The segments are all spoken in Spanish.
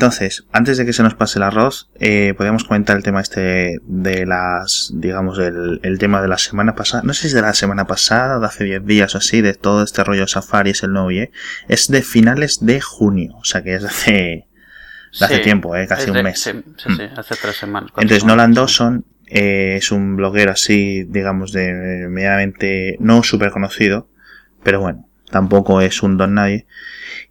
Entonces, antes de que se nos pase el arroz, eh, podríamos comentar el tema este de las, digamos, el, el tema de la semana pasada. No sé si es de la semana pasada, de hace 10 días o así, de todo este rollo Safari es el nuevo IE. Es de finales de junio, o sea que es de hace, de hace Sí, tiempo, eh, casi un mes. Sí, sí, Mm. sí, hace tres semanas. Entonces semanas. Nolan Dawson eh, es un bloguero así, digamos, de medianamente no súper conocido, pero bueno, tampoco es un don nadie.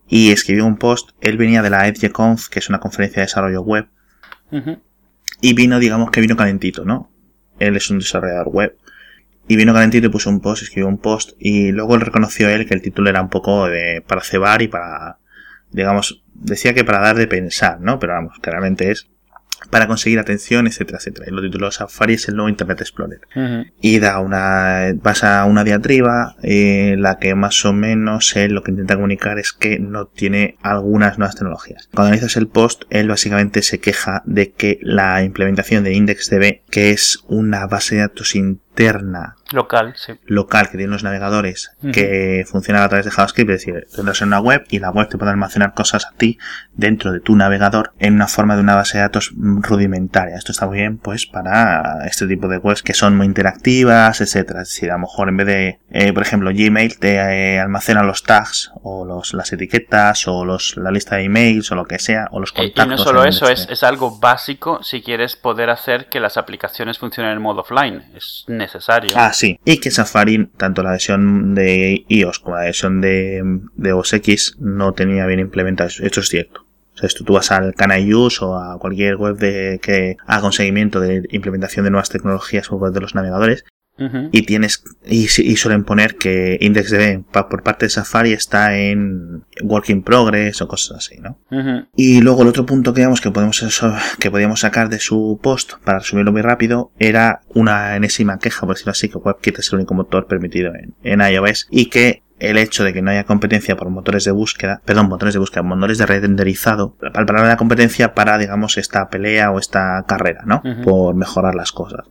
Y escribió un post, él venía de la EdgeConf, que es una conferencia de desarrollo web, y vino, digamos que vino calentito, ¿no? Él es un desarrollador web. Y vino calentito y puso un post, escribió un post, y luego él reconoció él que el título era un poco de, para cebar y para, digamos, decía que para dar de pensar, ¿no? Pero vamos, claramente es para conseguir atención, etcétera, etcétera. Y lo tituló Safari es el nuevo Internet Explorer. Y da una, pasa una diatriba, eh, la que más o menos él lo que intenta comunicar es que no tiene algunas nuevas tecnologías. Cuando analizas el post, él básicamente se queja de que la implementación de IndexDB, que es una base de datos interna Local, sí. local que tienen los navegadores que funciona a través de JavaScript, es decir, tendrás una web y la web te puede almacenar cosas a ti dentro de tu navegador en una forma de una base de datos mm, rudimentaria. Esto está muy bien pues para este tipo de webs que son muy interactivas, etcétera. Es decir, a lo mejor en vez de, eh, por ejemplo, Gmail te eh, almacena los tags o los, las etiquetas o los, la lista de emails o lo que sea o los contactos. Y no solo eso, es, este. es algo básico si quieres poder hacer que las aplicaciones funcionen en modo offline. Es necesario. Ah, sí. Y que Safari, tanto la versión de iOS como la versión de, de OS X, no tenía bien implementado. Esto es cierto. O sea, tú vas al Can Use o a cualquier web de, que haga un seguimiento de implementación de nuevas tecnologías por parte de los navegadores Y tienes y, y suelen poner que IndexDB pa- por parte de Safari está en Work in Progress o cosas así, ¿no? Y luego el otro punto que digamos que podemos que podíamos sacar de su post, para resumirlo muy rápido, era una enésima queja, por decirlo así, que WebKit es el único motor permitido en, en iOS y que el hecho de que no haya competencia por motores de búsqueda, perdón, motores de búsqueda, motores de renderizado, la palabra de la competencia para, digamos, esta pelea o esta carrera, ¿no? Por mejorar las cosas.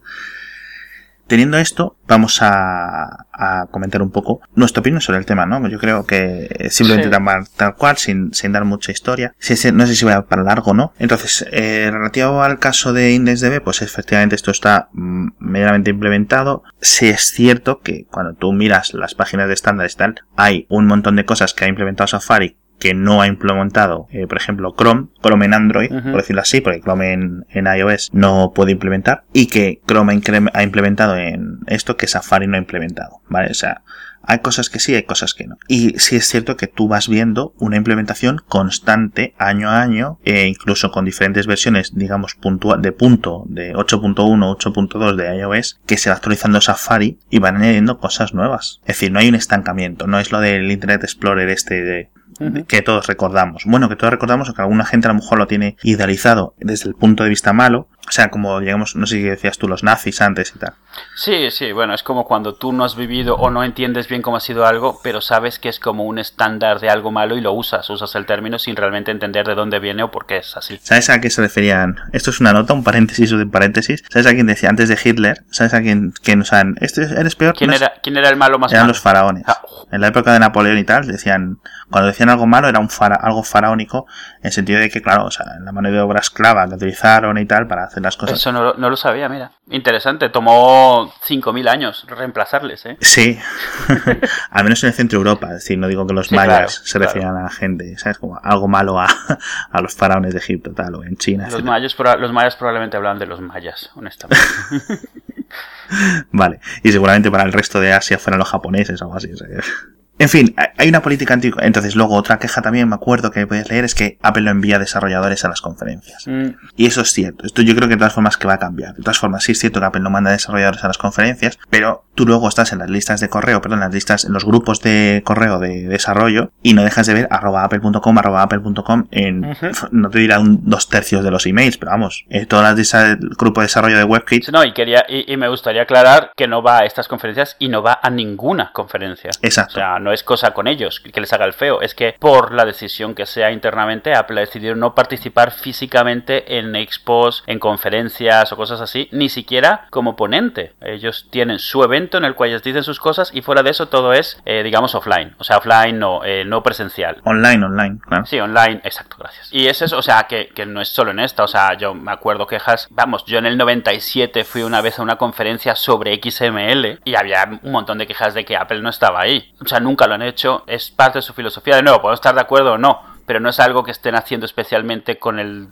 Teniendo esto, vamos a, a comentar un poco nuestra opinión sobre el tema, ¿no? Yo creo que simplemente Sí. tal, tal cual, sin, sin dar mucha historia. Si no sé si va para largo o no. Entonces, eh, relativo al caso de IndexDB, pues efectivamente esto está mm, medianamente implementado. Sí es cierto que cuando tú miras las páginas de estándares y tal, hay un montón de cosas que ha implementado Safari que no ha implementado, eh, por ejemplo, Chrome, Chrome en Android, por decirlo así, porque Chrome en, en iOS no puede implementar, y que Chrome ha implementado en esto que Safari no ha implementado, ¿vale? O sea, hay cosas que sí, hay cosas que no. Y sí es cierto que tú vas viendo una implementación constante año a año, e incluso con diferentes versiones, digamos, puntua- de punto, de 8.1, 8.2 de iOS, que se va actualizando Safari y van añadiendo cosas nuevas. Es decir, no hay un estancamiento, no es lo del Internet Explorer este de, Que todos recordamos. Bueno, que todos recordamos que alguna gente a lo mejor lo tiene idealizado desde el punto de vista malo. O sea, como digamos, no sé si decías tú los nazis antes y tal. Sí, sí, bueno, es como cuando tú no has vivido o no entiendes bien cómo ha sido algo, pero sabes que es como un estándar de algo malo y lo usas, usas el término sin realmente entender de dónde viene o por qué es así. ¿Sabes a qué se referían? Esto es una nota, un paréntesis o de paréntesis. ¿Sabes a quién decía antes de Hitler? ¿Sabes a quién, quién o sea, este eres peor? ¿Quién No era, quién era el malo más Eran malo? los faraones. Ah. En la época de Napoleón y tal, decían, cuando decían algo malo era un fara- algo faraónico, en el sentido de que, claro, o sea, la mano de obra esclava que utilizaron y tal para hacer las cosas. Eso no, lo- no lo sabía, mira. Interesante, tomó 5.000 años reemplazarles, ¿eh? Sí, al menos en el centro de Europa, es decir, no digo que los Sí, mayas claro, se claro. refieran a la gente, ¿sabes? Como algo malo a, a los faraones de Egipto, tal, o en China, Los etcétera. mayas, los mayas probablemente hablan de los mayas, honestamente. Vale, y seguramente para el resto de Asia fueran los japoneses o algo así. que- En fin, hay- una política antigua. Entonces, luego otra queja también, me acuerdo que podías leer, es que Apple no envía desarrolladores a las conferencias. Mm, Y eso es cierto. Esto yo creo que de todas formas que va a cambiar. De todas formas, sí es cierto que Apple no manda desarrolladores a las conferencias, pero tú luego estás en las listas de correo, perdón, en las listas, en los grupos de correo de desarrollo y no dejas de ver arroba apple.com, arroba apple.com en, Ujú. no te dirá un dos tercios de los emails, pero vamos, eh, todas las listas del grupo de desarrollo de WebKit, No, y quería y, y me gustaría aclarar que no va a estas conferencias y no va a ninguna conferencia. Exacto. O sea, no es cosa con ellos que les haga el feo, es que por la decisión que sea internamente, Apple ha decidido no participar físicamente en expos, en conferencias o cosas así, ni siquiera como ponente. Ellos tienen su evento en el cual ellos dicen sus cosas y fuera de eso todo es, eh, digamos, offline. O sea, offline no, eh, no presencial. Online, online, claro. Sí, online, exacto, gracias. Y es eso, o sea, que, que no es solo en esta, o sea, yo me acuerdo quejas, vamos, yo en el 97 fui una vez a una conferencia sobre XML y había un montón de quejas de que Apple no estaba ahí. O sea, nunca lo han hecho, es parte de su filosofía. De nuevo, podemos estar de acuerdo o no, pero no es algo que estén haciendo especialmente con el,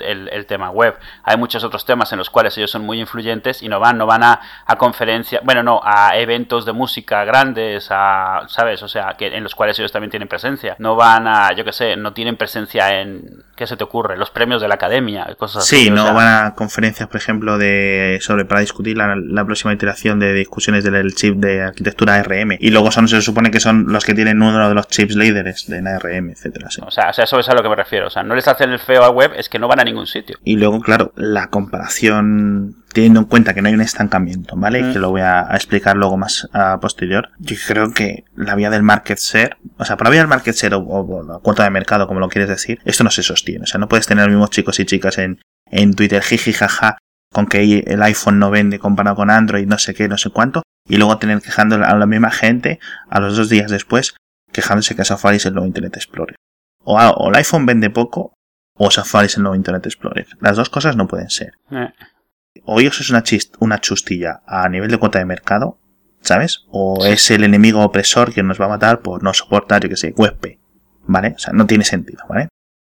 tema web. Hay muchos otros temas en los cuales ellos son muy influyentes y no van, no van a, a conferencias, bueno, no, a eventos de música grandes, a, ¿sabes? O sea, que en los cuales ellos también tienen presencia. No van a, yo qué sé, no tienen presencia en, ¿qué se te ocurre? Los premios de la academia, cosas así. Sí, no van a conferencias, por ejemplo, de sobre para discutir la, próxima iteración de discusiones del chip de arquitectura ARM. Y luego son, se supone que son los que tienen uno de los chips líderes de ARM, etcétera. O sea, o sea, eso es a lo que me refiero. O sea, no les hacen el feo a web, es que no van a ningún sitio. Y luego, claro, la comparación, teniendo en cuenta que no hay un estancamiento, ¿vale? Mm. Que lo voy a, explicar luego más a posterior. Yo creo que la vía del market share, o sea, por la vía del market share o, la cuota de mercado, como lo quieres decir, esto no se sostiene. O sea, no puedes tener los mismos chicos y chicas en, en Twitter, jiji, jaja, con que el iPhone no vende comparado con Android, no sé qué, no sé cuánto, y luego tener quejando a la misma gente a los dos días después quejándose que Safari es el nuevo Internet Explorer o, el iPhone vende poco o Safari es el nuevo Internet Explorer. Las dos cosas no pueden ser. Eh. O ellos es una, una chustilla a nivel de cuota de mercado, ¿sabes? O es el enemigo opresor que nos va a matar por no soportar, yo que sé, WebP. ¿Vale? O sea, no tiene sentido, ¿vale?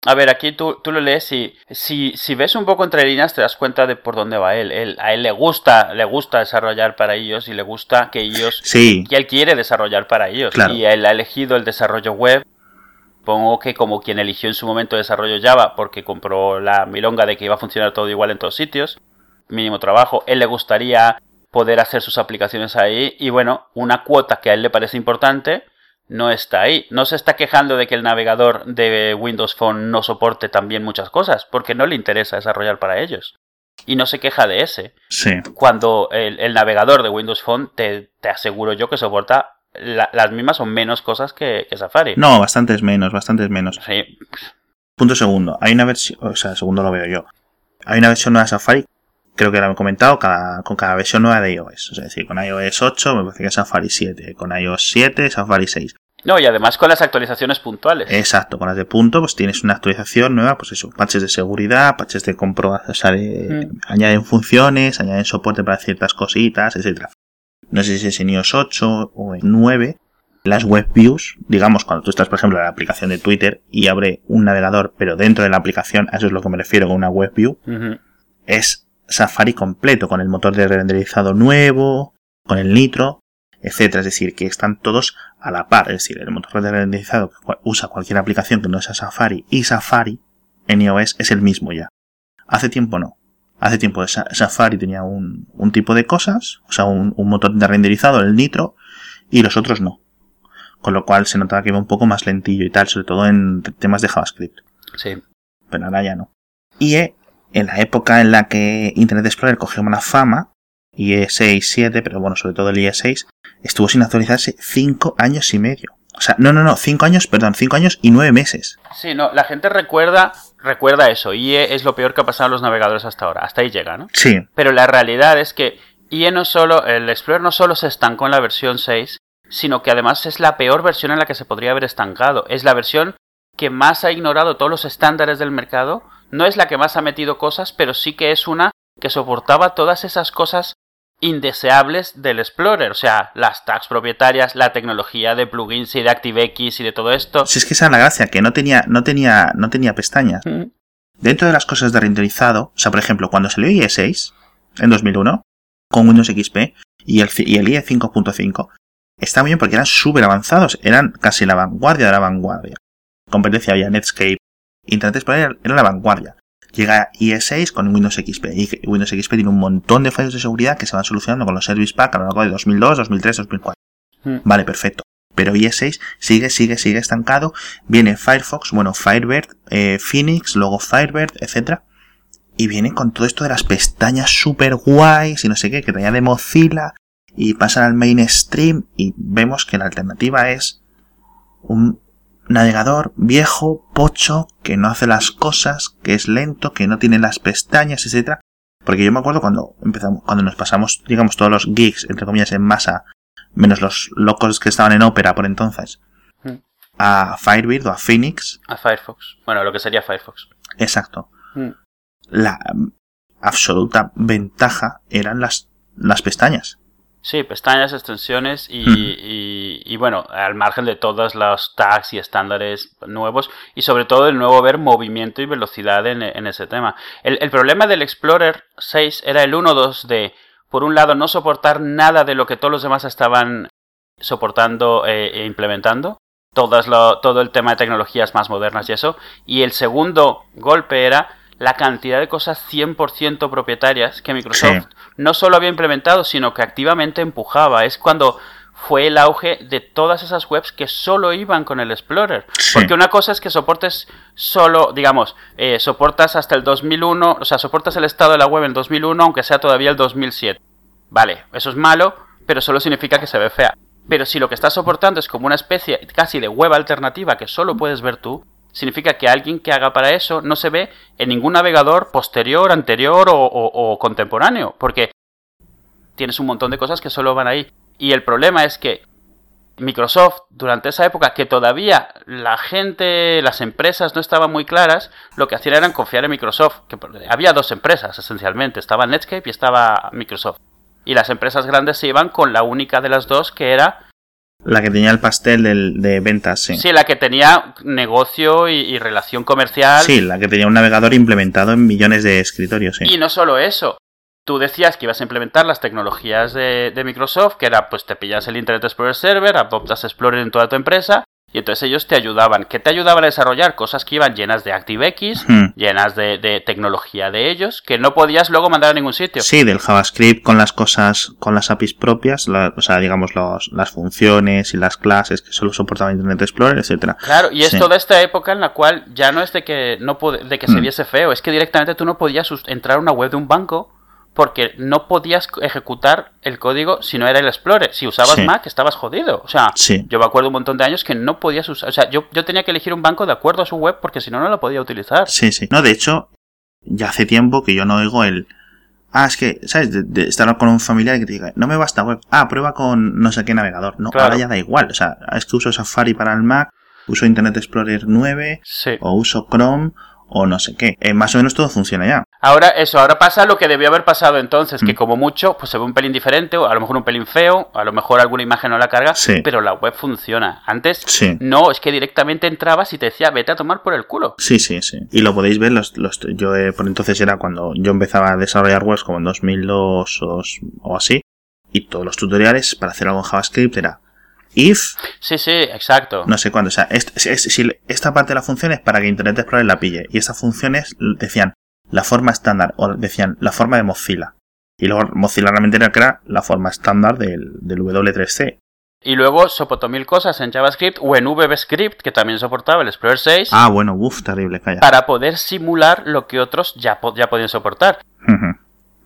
A ver, aquí tú, tú lo lees y si, si ves un poco entre líneas te das cuenta de por dónde va él. él. A él le gusta, le gusta desarrollar para ellos y le gusta que ellos... Sí. Y él quiere desarrollar para ellos. Y él ha elegido el desarrollo web Supongo que como quien eligió en su momento desarrollo Java porque compró la milonga de que iba a funcionar todo igual en todos sitios, mínimo trabajo, él le gustaría poder hacer sus aplicaciones ahí y bueno, una cuota que a él le parece importante no está ahí. No se está quejando de que el navegador de Windows Phone no soporte también muchas cosas, porque no le interesa desarrollar para ellos. Y no se queja de ese. Sí. Cuando el, navegador de Windows Phone te, te aseguro yo que soporta las mismas son menos cosas que, Safari. No, bastantes menos, bastantes menos. Sí. Punto segundo. Hay una versión, o sea, segundo lo veo yo. Hay una versión nueva de Safari, creo que la he comentado, cada, con cada versión nueva de iOS. Es decir, con iOS 8 me parece que es Safari 7, con iOS 7 Safari 6. No, y además con las actualizaciones puntuales. Exacto, con las de punto, pues tienes una actualización nueva, pues eso, patches de seguridad, patches de comprobación, o sea, mm. añaden funciones, añaden soporte para ciertas cositas, etcétera no sé si es en iOS 8 o en 9, las web views, digamos, cuando tú estás, por ejemplo, en la aplicación de Twitter y abre un navegador, pero dentro de la aplicación, a eso es lo que me refiero con una web view, es Safari completo, con el motor de renderizado nuevo, con el Nitro, etcétera. Es decir, que están todos a la par. Es decir, el motor de renderizado que usa cualquier aplicación que no sea Safari y Safari en iOS es el mismo ya. Hace tiempo no. Hace tiempo Safari tenía un, un tipo de cosas, o sea, un, motor de renderizado, el Nitro, y los otros no. Con lo cual se notaba que iba un poco más lentillo y tal, sobre todo en temas de JavaScript. Sí. Pero ahora ya no. Y eh, en la época en la que Internet Explorer cogió una fama, IE6, 7, pero bueno, sobre todo el IE6, estuvo sin actualizarse 5 años y medio. O sea, no, no, no, 5 años, perdón, 5 años y 9 meses. Sí, no, la gente recuerda recuerda eso, IE es lo peor que ha pasado a los navegadores hasta ahora, hasta ahí llega, ¿no? Sí. Pero la realidad es que IE no solo, el Explorer no solo se estancó en la versión 6, sino que además es la peor versión en la que se podría haber estancado. Es la versión que más ha ignorado todos los estándares del mercado. No es la que más ha metido cosas, pero sí que es una que soportaba todas esas cosas indeseables del Explorer, o sea, las tags propietarias, la tecnología de plugins y de ActiveX y de todo esto. Si es que esa es la gracia, que no tenía, no tenía, no tenía pestañas. Dentro de las cosas de renderizado, o sea, por ejemplo, cuando salió IE6 en 2001 con Windows XP y el, y el IE 5.5, está muy bien porque eran súper avanzados, eran casi la vanguardia de la vanguardia. Competencia había Netscape, Internet Explorer era la vanguardia. Llega IE6 con Windows XP. Y Windows XP tiene un montón de fallos de seguridad que se van solucionando con los Service Pack a lo largo de 2002, 2003, 2004. Vale, perfecto. Pero IE6 sigue, sigue, sigue estancado. Viene Firefox, bueno, Firebird, eh, Phoenix, luego Firebird, etcétera. Y viene con todo esto de las pestañas super guays y no sé qué, que traía de Mozilla. Y pasan al mainstream y vemos que la alternativa es un navegador viejo, pocho, que no hace las cosas, que es lento, que no tiene las pestañas, etcétera. Porque yo me acuerdo cuando empezamos, cuando nos pasamos, digamos, todos los geeks, entre comillas, en masa, menos los locos que estaban en ópera por entonces, Mm. a Firebird o a Phoenix. A Firefox. Bueno, lo que sería Firefox. Exacto. Mm. La absoluta ventaja eran las, las pestañas. Sí, pestañas, extensiones y, y, bueno, al margen de todos los tags y estándares nuevos y sobre todo el nuevo ver movimiento y velocidad en, en ese tema. El, el problema del Explorer 6 era el 1.2 de, por un lado, no soportar nada de lo que todos los demás estaban soportando eh, e implementando. Todas lo- todo el tema de tecnologías más modernas y eso. Y el segundo golpe era la cantidad de cosas 100% propietarias que Microsoft Sí. no solo había implementado, sino que activamente empujaba. Es cuando fue el auge de todas esas webs que solo iban con el Explorer. Sí. Porque una cosa es que soportes solo, digamos, eh, soportas hasta el 2001, o sea, soportas el estado de la web en 2001, aunque sea todavía el 2007. Vale, eso es malo, pero solo significa que se ve fea. Pero si lo que estás soportando es como una especie casi de web alternativa que solo puedes ver tú, significa que alguien que haga para eso no se ve en ningún navegador posterior, anterior o, contemporáneo, porque tienes un montón de cosas que solo van ahí. Y el problema es que Microsoft, durante esa época que todavía la gente, las empresas no estaban muy claras, lo que hacían era confiar en Microsoft. Que había dos empresas esencialmente, estaba Netscape y estaba Microsoft. Y las empresas grandes se iban con la única de las dos que era La que tenía el pastel del- de ventas, sí. Sí, la que tenía negocio y, y relación comercial. Sí, la que tenía un navegador implementado en millones de escritorios, sí. Y no solo eso. Tú decías que ibas a implementar las tecnologías de, de Microsoft, que era pues te pillas el Internet Explorer Server, adoptas Explorer en toda tu empresa, y entonces ellos te ayudaban. ¿Qué te ayudaban a desarrollar? Cosas que iban llenas de ActiveX, Hmm. llenas de, de tecnología de ellos, que no podías luego mandar a ningún sitio. Sí, del JavaScript con las cosas, con las APIs propias, la- o sea, digamos, los- las funciones y las clases que solo soportaba Internet Explorer, etcétera. Claro, y es Sí. toda esta época en la cual ya no es de que no de que se Hmm. viese feo, es que directamente tú no podías entrar a una web de un banco porque no podías ejecutar el código si no era el Explorer. Si usabas Sí. Mac estabas jodido. O sea, Sí. yo me acuerdo un montón de años que no podías usar, o sea, yo, yo tenía que elegir un banco de acuerdo a su web porque si no no lo podía utilizar. Sí, sí. No, de hecho, ya hace tiempo que yo no oigo el. Ah, es que, ¿sabes? De, de estar con un familiar que te diga, no me basta web. Ah, prueba con no sé qué navegador. No, Claro. ahora ya da igual. O sea, es que uso Safari para el Mac, uso Internet Explorer 9, Sí. o uso Chrome, o no sé qué. Eh, más o menos todo funciona ya. Ahora eso, ahora pasa lo que debió haber pasado entonces, que Mm. como mucho, pues se ve un pelín diferente, o a lo mejor un pelín feo, a lo mejor alguna imagen no la carga, Sí. pero la web funciona. Antes Sí. no, es que directamente entrabas y te decía, vete a tomar por el culo. Sí, sí, sí. Y lo podéis ver, los, los, yo eh, por entonces era cuando yo empezaba a desarrollar webs como en 2002 o, o así, y todos los tutoriales para hacer algo en JavaScript era if, Sí, sí, exacto. no sé cuándo, o sea, est- es- si esta parte de la función es para que Internet Explorer la pille, y esta función es, decían, la forma estándar, o decían, la forma de Mozilla. Y luego Mozilla realmente era la forma estándar del, del W3C. Y luego soportó mil cosas en JavaScript o en VBScript, que también soportaba el Explorer 6, Ah, bueno, uff, terrible, calla. para poder simular lo que otros ya, po- ya podían soportar.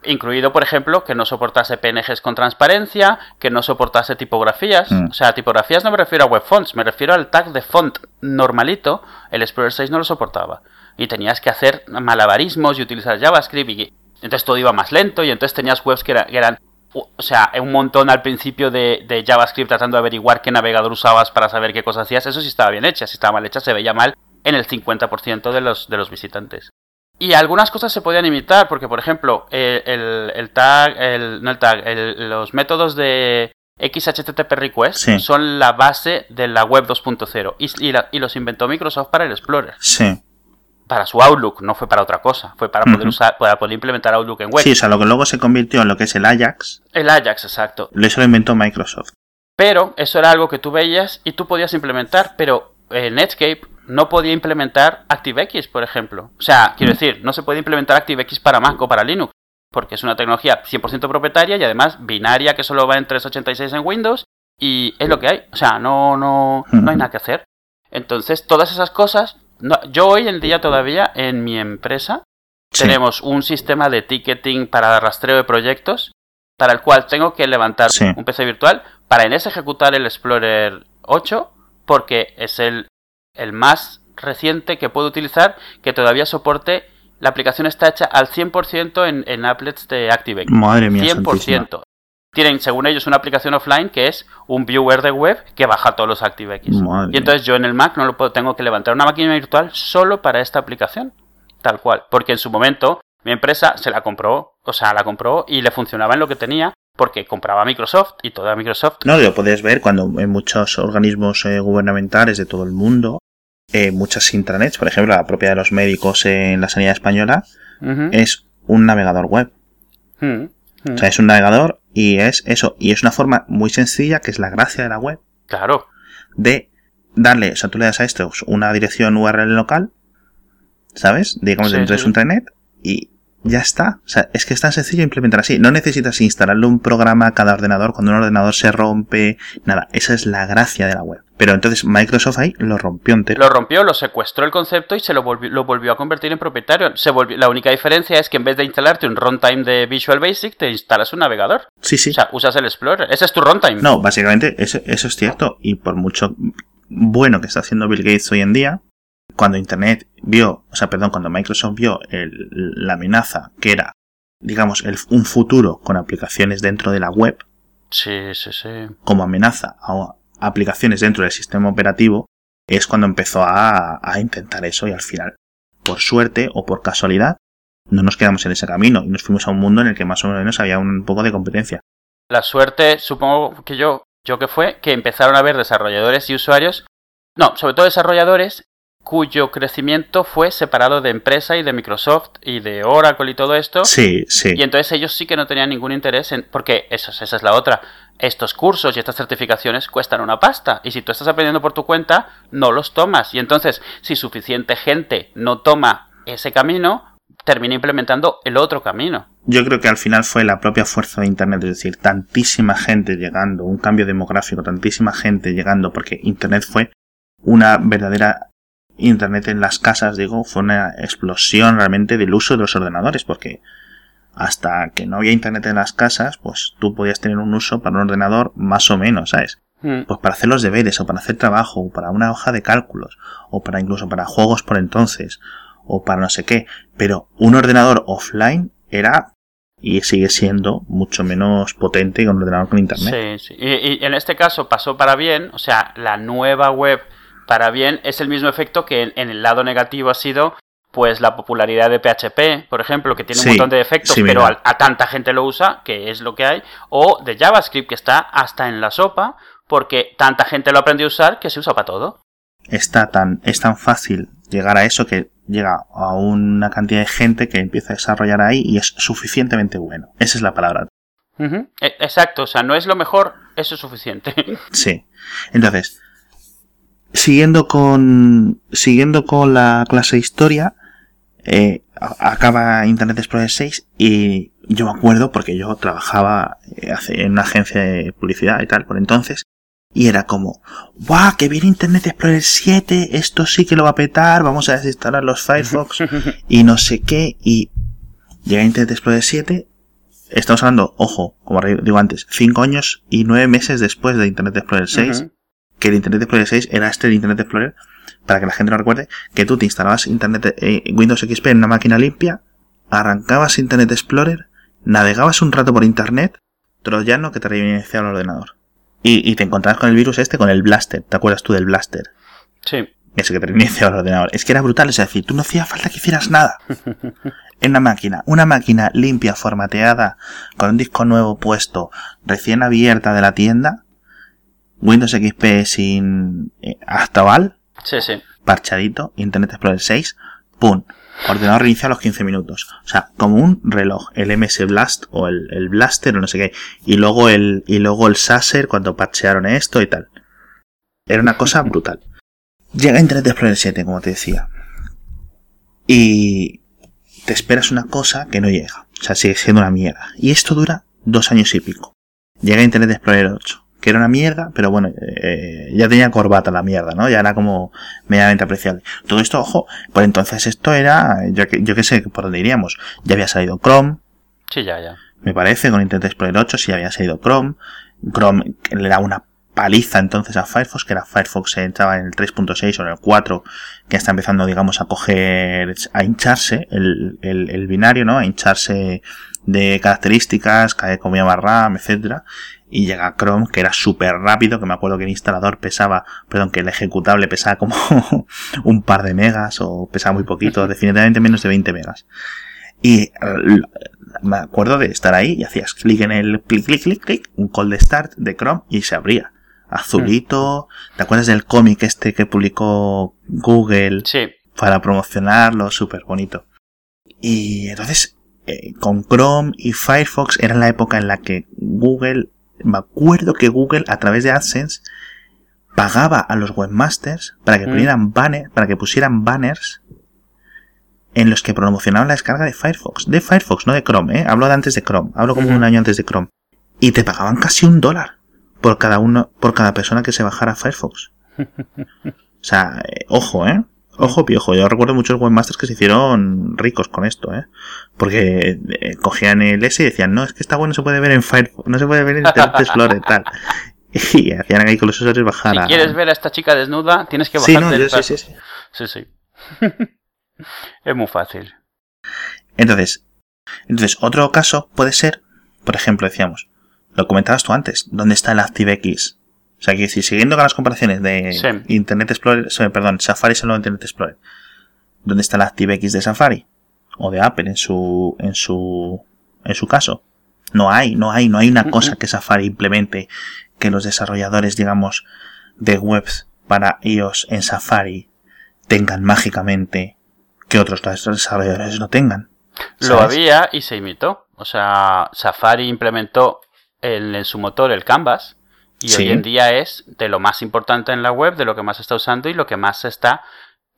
Incluido, por ejemplo, que no soportase PNGs con transparencia, que no soportase tipografías. Mm. O sea, tipografías no me refiero a web fonts, me refiero al tag de font normalito. El Explorer 6 no lo soportaba. Y tenías que hacer malabarismos y utilizar JavaScript. Y entonces todo iba más lento y entonces tenías webs que, era- que eran... O sea, un montón al principio de, de JavaScript tratando de averiguar qué navegador usabas para saber qué cosas hacías. Eso sí estaba bien hecha. Si estaba mal hecha se veía mal en el 50% de los, de los visitantes. Y algunas cosas se podían imitar, porque por ejemplo, el, el- el tag, el, no el tag, el- los métodos de XHTTP request Sí. son la base de la web 2.0 y, y la- y los inventó Microsoft para el Explorer, Sí. para su Outlook, no fue para otra cosa, fue para poder usar, para poder implementar Outlook en web. Sí, o sea, lo que luego se convirtió en lo que es el Ajax, El Ajax, exacto. eso lo inventó Microsoft. Pero eso era algo que tú veías y tú podías implementar, pero eh, Netscape no podía implementar ActiveX, por ejemplo. O sea, quiero Mm. decir, no se puede implementar ActiveX para Mac o para Linux, porque es una tecnología 100% propietaria y además binaria que solo va en 386 en Windows y es lo que hay. O sea, no, no, no hay Mm. nada que hacer. Entonces, todas esas cosas, no- yo hoy en día todavía en mi empresa Sí. tenemos un sistema de ticketing para rastreo de proyectos para el cual tengo que levantar Sí. un PC virtual para en ese ejecutar el Explorer 8 porque es el, el más reciente que puedo utilizar que todavía soporte. La aplicación está hecha al 100% en, en applets de ActiveX. Madre mía, 100%. santísima. Tienen, según ellos, una aplicación offline que es un viewer de web que baja todos los ActiveX. Madre Y entonces yo en el Mac no lo puedo, tengo que levantar una máquina virtual solo para esta aplicación. Tal cual. Porque en su momento mi empresa se la compró, o sea, la compró y le funcionaba en lo que tenía porque compraba Microsoft y toda Microsoft. No, lo puedes ver cuando en muchos organismos eh, gubernamentales de todo el mundo, eh, muchas intranets, por ejemplo, la propia de los médicos en la sanidad española, es un navegador web. Mm, mm. O sea, es un navegador y es eso. Y es una forma muy sencilla, que es la gracia de la web, Claro. de darle, o sea, tú le das a esto una dirección URL local, ¿sabes? Digamos, Sí, dentro de su intranet y ya está. O sea, es que es tan sencillo implementar así. No necesitas instalarle un programa a cada ordenador cuando un ordenador se rompe, nada. Esa es la gracia de la web. Pero entonces Microsoft ahí lo rompió entero. Lo rompió, lo secuestró el concepto y se lo volvió, lo volvió a convertir en propietario. Se volvió, la única diferencia es que en vez de instalarte un runtime de Visual Basic, te instalas un navegador. Sí, sí. O sea, usas el Explorer. Ese es tu runtime. No, básicamente eso, eso es cierto. Y por mucho bueno que está haciendo Bill Gates hoy en día, cuando Internet vio, o sea, perdón, cuando Microsoft vio el- la amenaza que era, digamos, el- un futuro con aplicaciones dentro de la web, Sí, sí, sí. como amenaza a aplicaciones dentro del sistema operativo, es cuando empezó a, a intentar eso y al final, por suerte o por casualidad, no nos quedamos en ese camino y nos fuimos a un mundo en el que más o menos había un poco de competencia. La suerte, supongo que yo, yo que fue, que empezaron a haber desarrolladores y usuarios, no, sobre todo desarrolladores cuyo crecimiento fue separado de empresa y de Microsoft y de Oracle y todo esto. Sí, sí. Y entonces ellos sí que no tenían ningún interés en. Porque eso, es- esa es la otra. Estos cursos y estas certificaciones cuestan una pasta. Y si tú estás aprendiendo por tu cuenta, no los tomas. Y entonces, si suficiente gente no toma ese camino, termina implementando el otro camino. Yo creo que al final fue la propia fuerza de Internet, es decir, tantísima gente llegando, un cambio demográfico, tantísima gente llegando, porque Internet fue una verdadera Internet en las casas, digo, fue una explosión realmente del uso de los ordenadores, porque hasta que no había Internet en las casas, pues tú podías tener un uso para un ordenador más o menos, ¿sabes? Mm, Pues para hacer los deberes, o para hacer trabajo, o para una hoja de cálculos, o para incluso para juegos por entonces, o para no sé qué. Pero un ordenador offline era y sigue siendo mucho menos potente que un ordenador con internet. Sí, sí. Y, y en este caso pasó para bien, o sea, la nueva web para bien es el mismo efecto que en, en el lado negativo ha sido pues la popularidad de PHP, por ejemplo, que tiene Sí, un montón de efectos, sí, pero a, a tanta gente lo usa, que es lo que hay, o de JavaScript, que está hasta en la sopa, porque tanta gente lo aprendió a usar que se usa para todo. Está tan, es tan fácil llegar a eso que llega a una cantidad de gente que empieza a desarrollar ahí y es suficientemente bueno. Esa es la palabra. E- Exacto, o sea, no es lo mejor, eso es suficiente. Sí. Entonces, siguiendo con, siguiendo con la clase de historia, eh, acaba Internet Explorer 6 y yo me acuerdo porque yo trabajaba eh, en una agencia de publicidad y tal por entonces y era como, ¡guau! Que viene Internet Explorer 7, esto sí que lo va a petar, vamos a desinstalar los Firefox y no sé qué y llega Internet Explorer 7 Estamos hablando, ojo, como digo antes, 5 años y 9 meses después de Internet Explorer 6, Ujú. Que el Internet Explorer 6 era este de Internet Explorer, para que la gente lo recuerde, que tú te instalabas Internet, eh, Windows XP en una máquina limpia, arrancabas Internet Explorer, navegabas un rato por Internet, troyano que te reiniciaba el ordenador. Y, y te encontrabas con el virus este, con el Blaster. ¿Te acuerdas tú del Blaster? Sí. Ese que te reiniciaba el ordenador. Es que era brutal, es decir, tú no hacía falta que hicieras nada. En una máquina, una máquina limpia, formateada, con un disco nuevo puesto, recién abierta de la tienda, Windows XP sin eh, Actaval, Sí, sí. parchadito, Internet Explorer 6, ¡pum! Ordenador reinicia a los 15 minutos. O sea, como un reloj, el MS Blast o el, el Blaster o no sé qué. Y luego el, y luego el Saser cuando parchearon esto y tal. Era una cosa brutal. Llega Internet Explorer 7, como te decía. Y te esperas una cosa que no llega. O sea, sigue siendo una mierda. Y esto dura dos años y pico. Llega Internet Explorer 8, que era una mierda, pero bueno, eh, ya tenía corbata la mierda, ¿no? Ya era como medianamente apreciable. Todo esto, ojo, por entonces esto era, yo que, yo que sé por dónde iríamos. Ya había salido Chrome, Sí, ya, ya. me parece, con Internet Explorer 8 sí había salido Chrome. Chrome le da una paliza entonces a Firefox, que era Firefox estaba en el 3.6 o en el 4, que está empezando, digamos, a coger, a hincharse el, el, binario, ¿no? A hincharse de características, que comía más RAM, etcétera y llega Chrome, que era súper rápido, que me acuerdo que el instalador pesaba, perdón, que el ejecutable pesaba como un par de megas o pesaba muy poquito, definitivamente menos de 20 megas. Y me acuerdo de estar ahí y hacías clic en el clic, clic, clic, clic, un call de start de Chrome y se abría. Azulito. ¿Te acuerdas del cómic este que publicó Google? Sí. Para promocionarlo, súper bonito. Y entonces, eh, con Chrome y Firefox era la época en la que Google, me acuerdo que Google a través de AdSense pagaba a los webmasters para que mm. para que pusieran banners en los que promocionaban la descarga de Firefox. De Firefox, no de Chrome, ¿eh? Hablo de antes de Chrome. Hablo como un año antes de Chrome. Y te pagaban casi un dólar por cada uno, por cada persona que se bajara Firefox. O sea, eh, ojo, ¿eh? Ojo piojo, yo recuerdo muchos webmasters que se hicieron ricos con esto, ¿eh? Porque eh, cogían el S y decían, no, es que esta web no se puede ver en Firefox, no se puede ver en Internet Explorer, tal. Y hacían ahí con los usuarios bajar Si quieres ver a esta chica desnuda, tienes que bajar sí, no, sí, sí, sí. Sí, sí. es muy fácil. Entonces, entonces, otro caso puede ser, por ejemplo, decíamos, lo comentabas tú antes, ¿dónde está el ActiveX? O sea, que si siguiendo con las comparaciones de Internet Explorer, perdón, Safari solo Internet Explorer, ¿dónde está el ActiveX de Safari? O de Apple en su, en su, en su caso. No hay, no hay, no hay una cosa que Safari implemente que los desarrolladores, digamos, de webs para iOS en Safari tengan mágicamente que otros desarrolladores no tengan. Lo había y se imitó. O sea, Safari implementó en su motor el Canvas y hoy en día es de lo más importante en la web, de lo que más está usando y lo que más está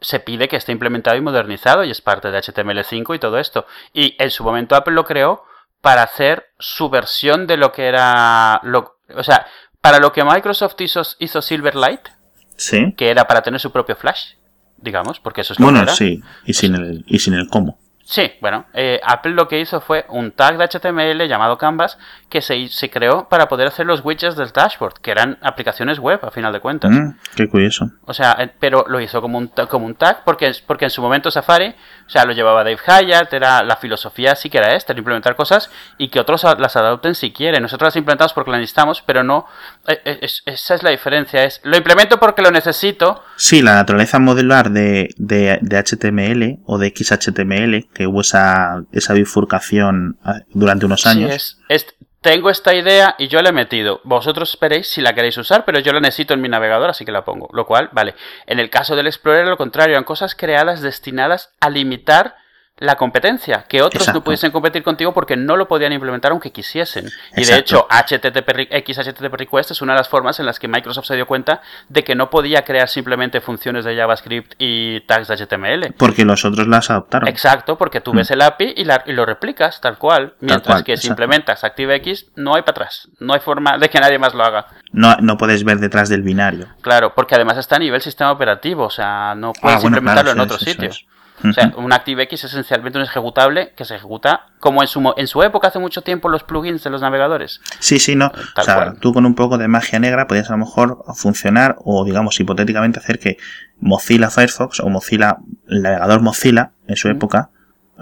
se pide que esté implementado y modernizado y es parte de HTML5 y todo esto. Y en su momento Apple lo creó para hacer su versión de lo que era lo, o sea, para lo que Microsoft hizo, hizo Silverlight, sí. que era para tener su propio Flash digamos, porque eso es lo bueno, que era. sí, y sin, el, y sin el cómo. Sí, bueno, eh, Apple lo que hizo fue un tag de HTML llamado Canvas que se, se, creó para poder hacer los widgets del dashboard, que eran aplicaciones web a final de cuentas. Mm, qué curioso. O sea, eh, pero lo hizo como un, como un tag porque, porque en su momento Safari, o sea, lo llevaba Dave Hyatt, era la filosofía sí que era esta, implementar cosas y que otros las adopten si quieren. Nosotros las implementamos porque las necesitamos, pero no, eh, esa es la diferencia, es lo implemento porque lo necesito. Sí, la naturaleza modular de, de, de HTML o de XHTML que hubo esa, esa bifurcación ah, durante unos años. es, tengo esta idea y yo la he metido. Vosotros esperéis si la queréis usar, pero yo la necesito en mi navegador, así que la pongo. Lo cual, vale. En el caso del Explorer, lo contrario, eran cosas creadas destinadas a limitar la competencia, que otros no pudiesen competir contigo porque no lo podían implementar aunque quisiesen. Y de hecho, HTTP, XHTTP Request es una de las formas en las que Microsoft se dio cuenta de que no podía crear simplemente funciones de JavaScript y tags de HTML. Porque los otros las adoptaron. Exacto, porque tú ves mm. el API y, y, lo replicas tal cual. Mientras que si implementas ActiveX, no hay para atrás. No hay forma de que nadie más lo haga. No, no puedes ver detrás del binario. Claro, porque además está a nivel sistema operativo, o sea, no puedes ah, implementarlo en otros sitios. O sea, un ActiveX es esencialmente un ejecutable que se ejecuta como en su, en su época, hace mucho tiempo, los plugins de los navegadores. Sí, sí, no. o sea, tú con un poco de magia negra podías a lo mejor funcionar o, digamos, hipotéticamente hacer que Mozilla Firefox o Mozilla, el navegador Mozilla, en su época,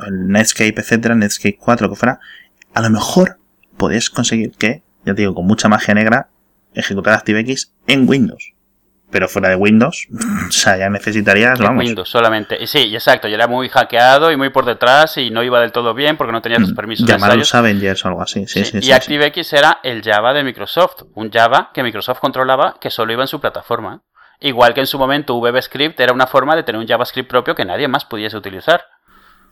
el Netscape, etcétera, Netscape 4, que fuera, a lo mejor podías conseguir que, ya te digo, con mucha magia negra, ejecutar ActiveX en Windows pero fuera de Windows, o sea, ya necesitarías, vamos. Windows solamente. Sí, exacto, ya era muy hackeado y muy por detrás y no iba del todo bien porque no tenía los mm, permisos Llamaros Avengers o algo así, sí, sí. y ActiveX era el Java de Microsoft, un Java que Microsoft controlaba que solo iba en su plataforma. Igual que en su momento VBScript era una forma de tener un JavaScript propio que nadie más pudiese utilizar.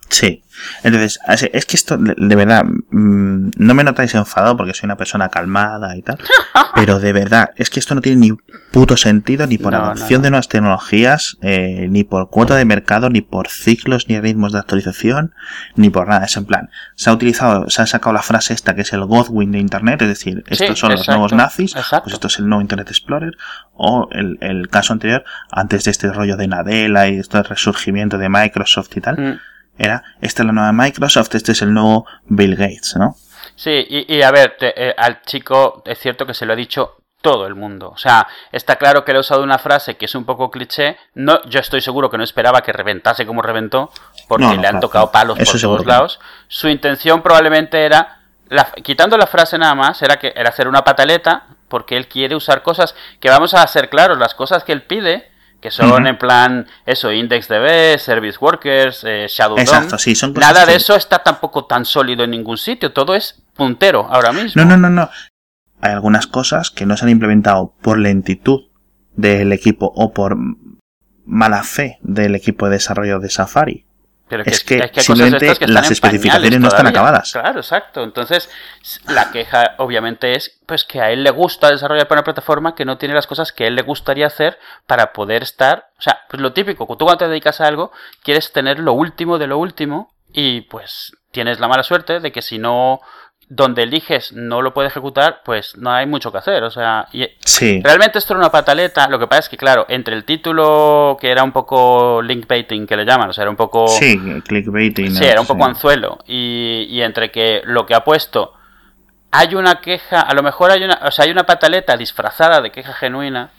Sí. Entonces, es que esto, de verdad, mm, no me notáis enfadado porque soy una persona calmada y tal, pero de verdad, es que esto no tiene ni puto sentido ni por adopción de nuevas tecnologías, eh, ni por cuota de mercado, ni por ciclos ni ritmos de actualización, ni por nada. Es en plan, se ha utilizado, se ha sacado la frase esta que es el Godwin de Internet, es decir, estos son los nuevos nazis, pues esto es el nuevo Internet Explorer, o el, el caso anterior, antes de este rollo de Nadella y este resurgimiento de Microsoft y tal. Mm era, esta es la nueva Microsoft, este es el nuevo Bill Gates, ¿no? Sí, y, a ver, eh, al chico es cierto que se lo ha dicho todo el mundo. O sea, está claro que le he usado una frase que es un poco cliché. No, yo estoy seguro que no esperaba que reventase como reventó, porque le han tocado palos por todos lados. Su intención probablemente era, quitando la frase nada más, era que era hacer una pataleta, porque él quiere usar cosas que vamos a ser claros, las cosas que él pide, que son en plan eso, IndexDB, Service Workers, eh, Shadow Exacto, sí, son Nada de eso está tampoco tan sólido en ningún sitio, todo es puntero ahora mismo. No, no, no, no hay algunas cosas que no se han implementado por lentitud del equipo o por mala fe del equipo de desarrollo de Safari. Pero es, que, simplemente las especificaciones no están acabadas. Claro, exacto. Entonces, la queja obviamente es pues que a él le gusta desarrollar para una plataforma que no tiene las cosas que a él le gustaría hacer para poder estar, o sea, pues lo típico, tú cuando te dedicas a algo, quieres tener lo último de lo último y pues tienes la mala suerte de que si no donde eliges no lo puede ejecutar, pues no hay mucho que hacer. O sea, realmente esto era una pataleta. Lo que pasa es que, claro, entre el título que era un poco link baiting, que le llaman, o sea, era un poco. Sí, clickbaiting. Sí, era un poco anzuelo. Y, y entre que lo que ha puesto. Hay una queja, a lo mejor hay una, o sea, hay una pataleta disfrazada de queja genuina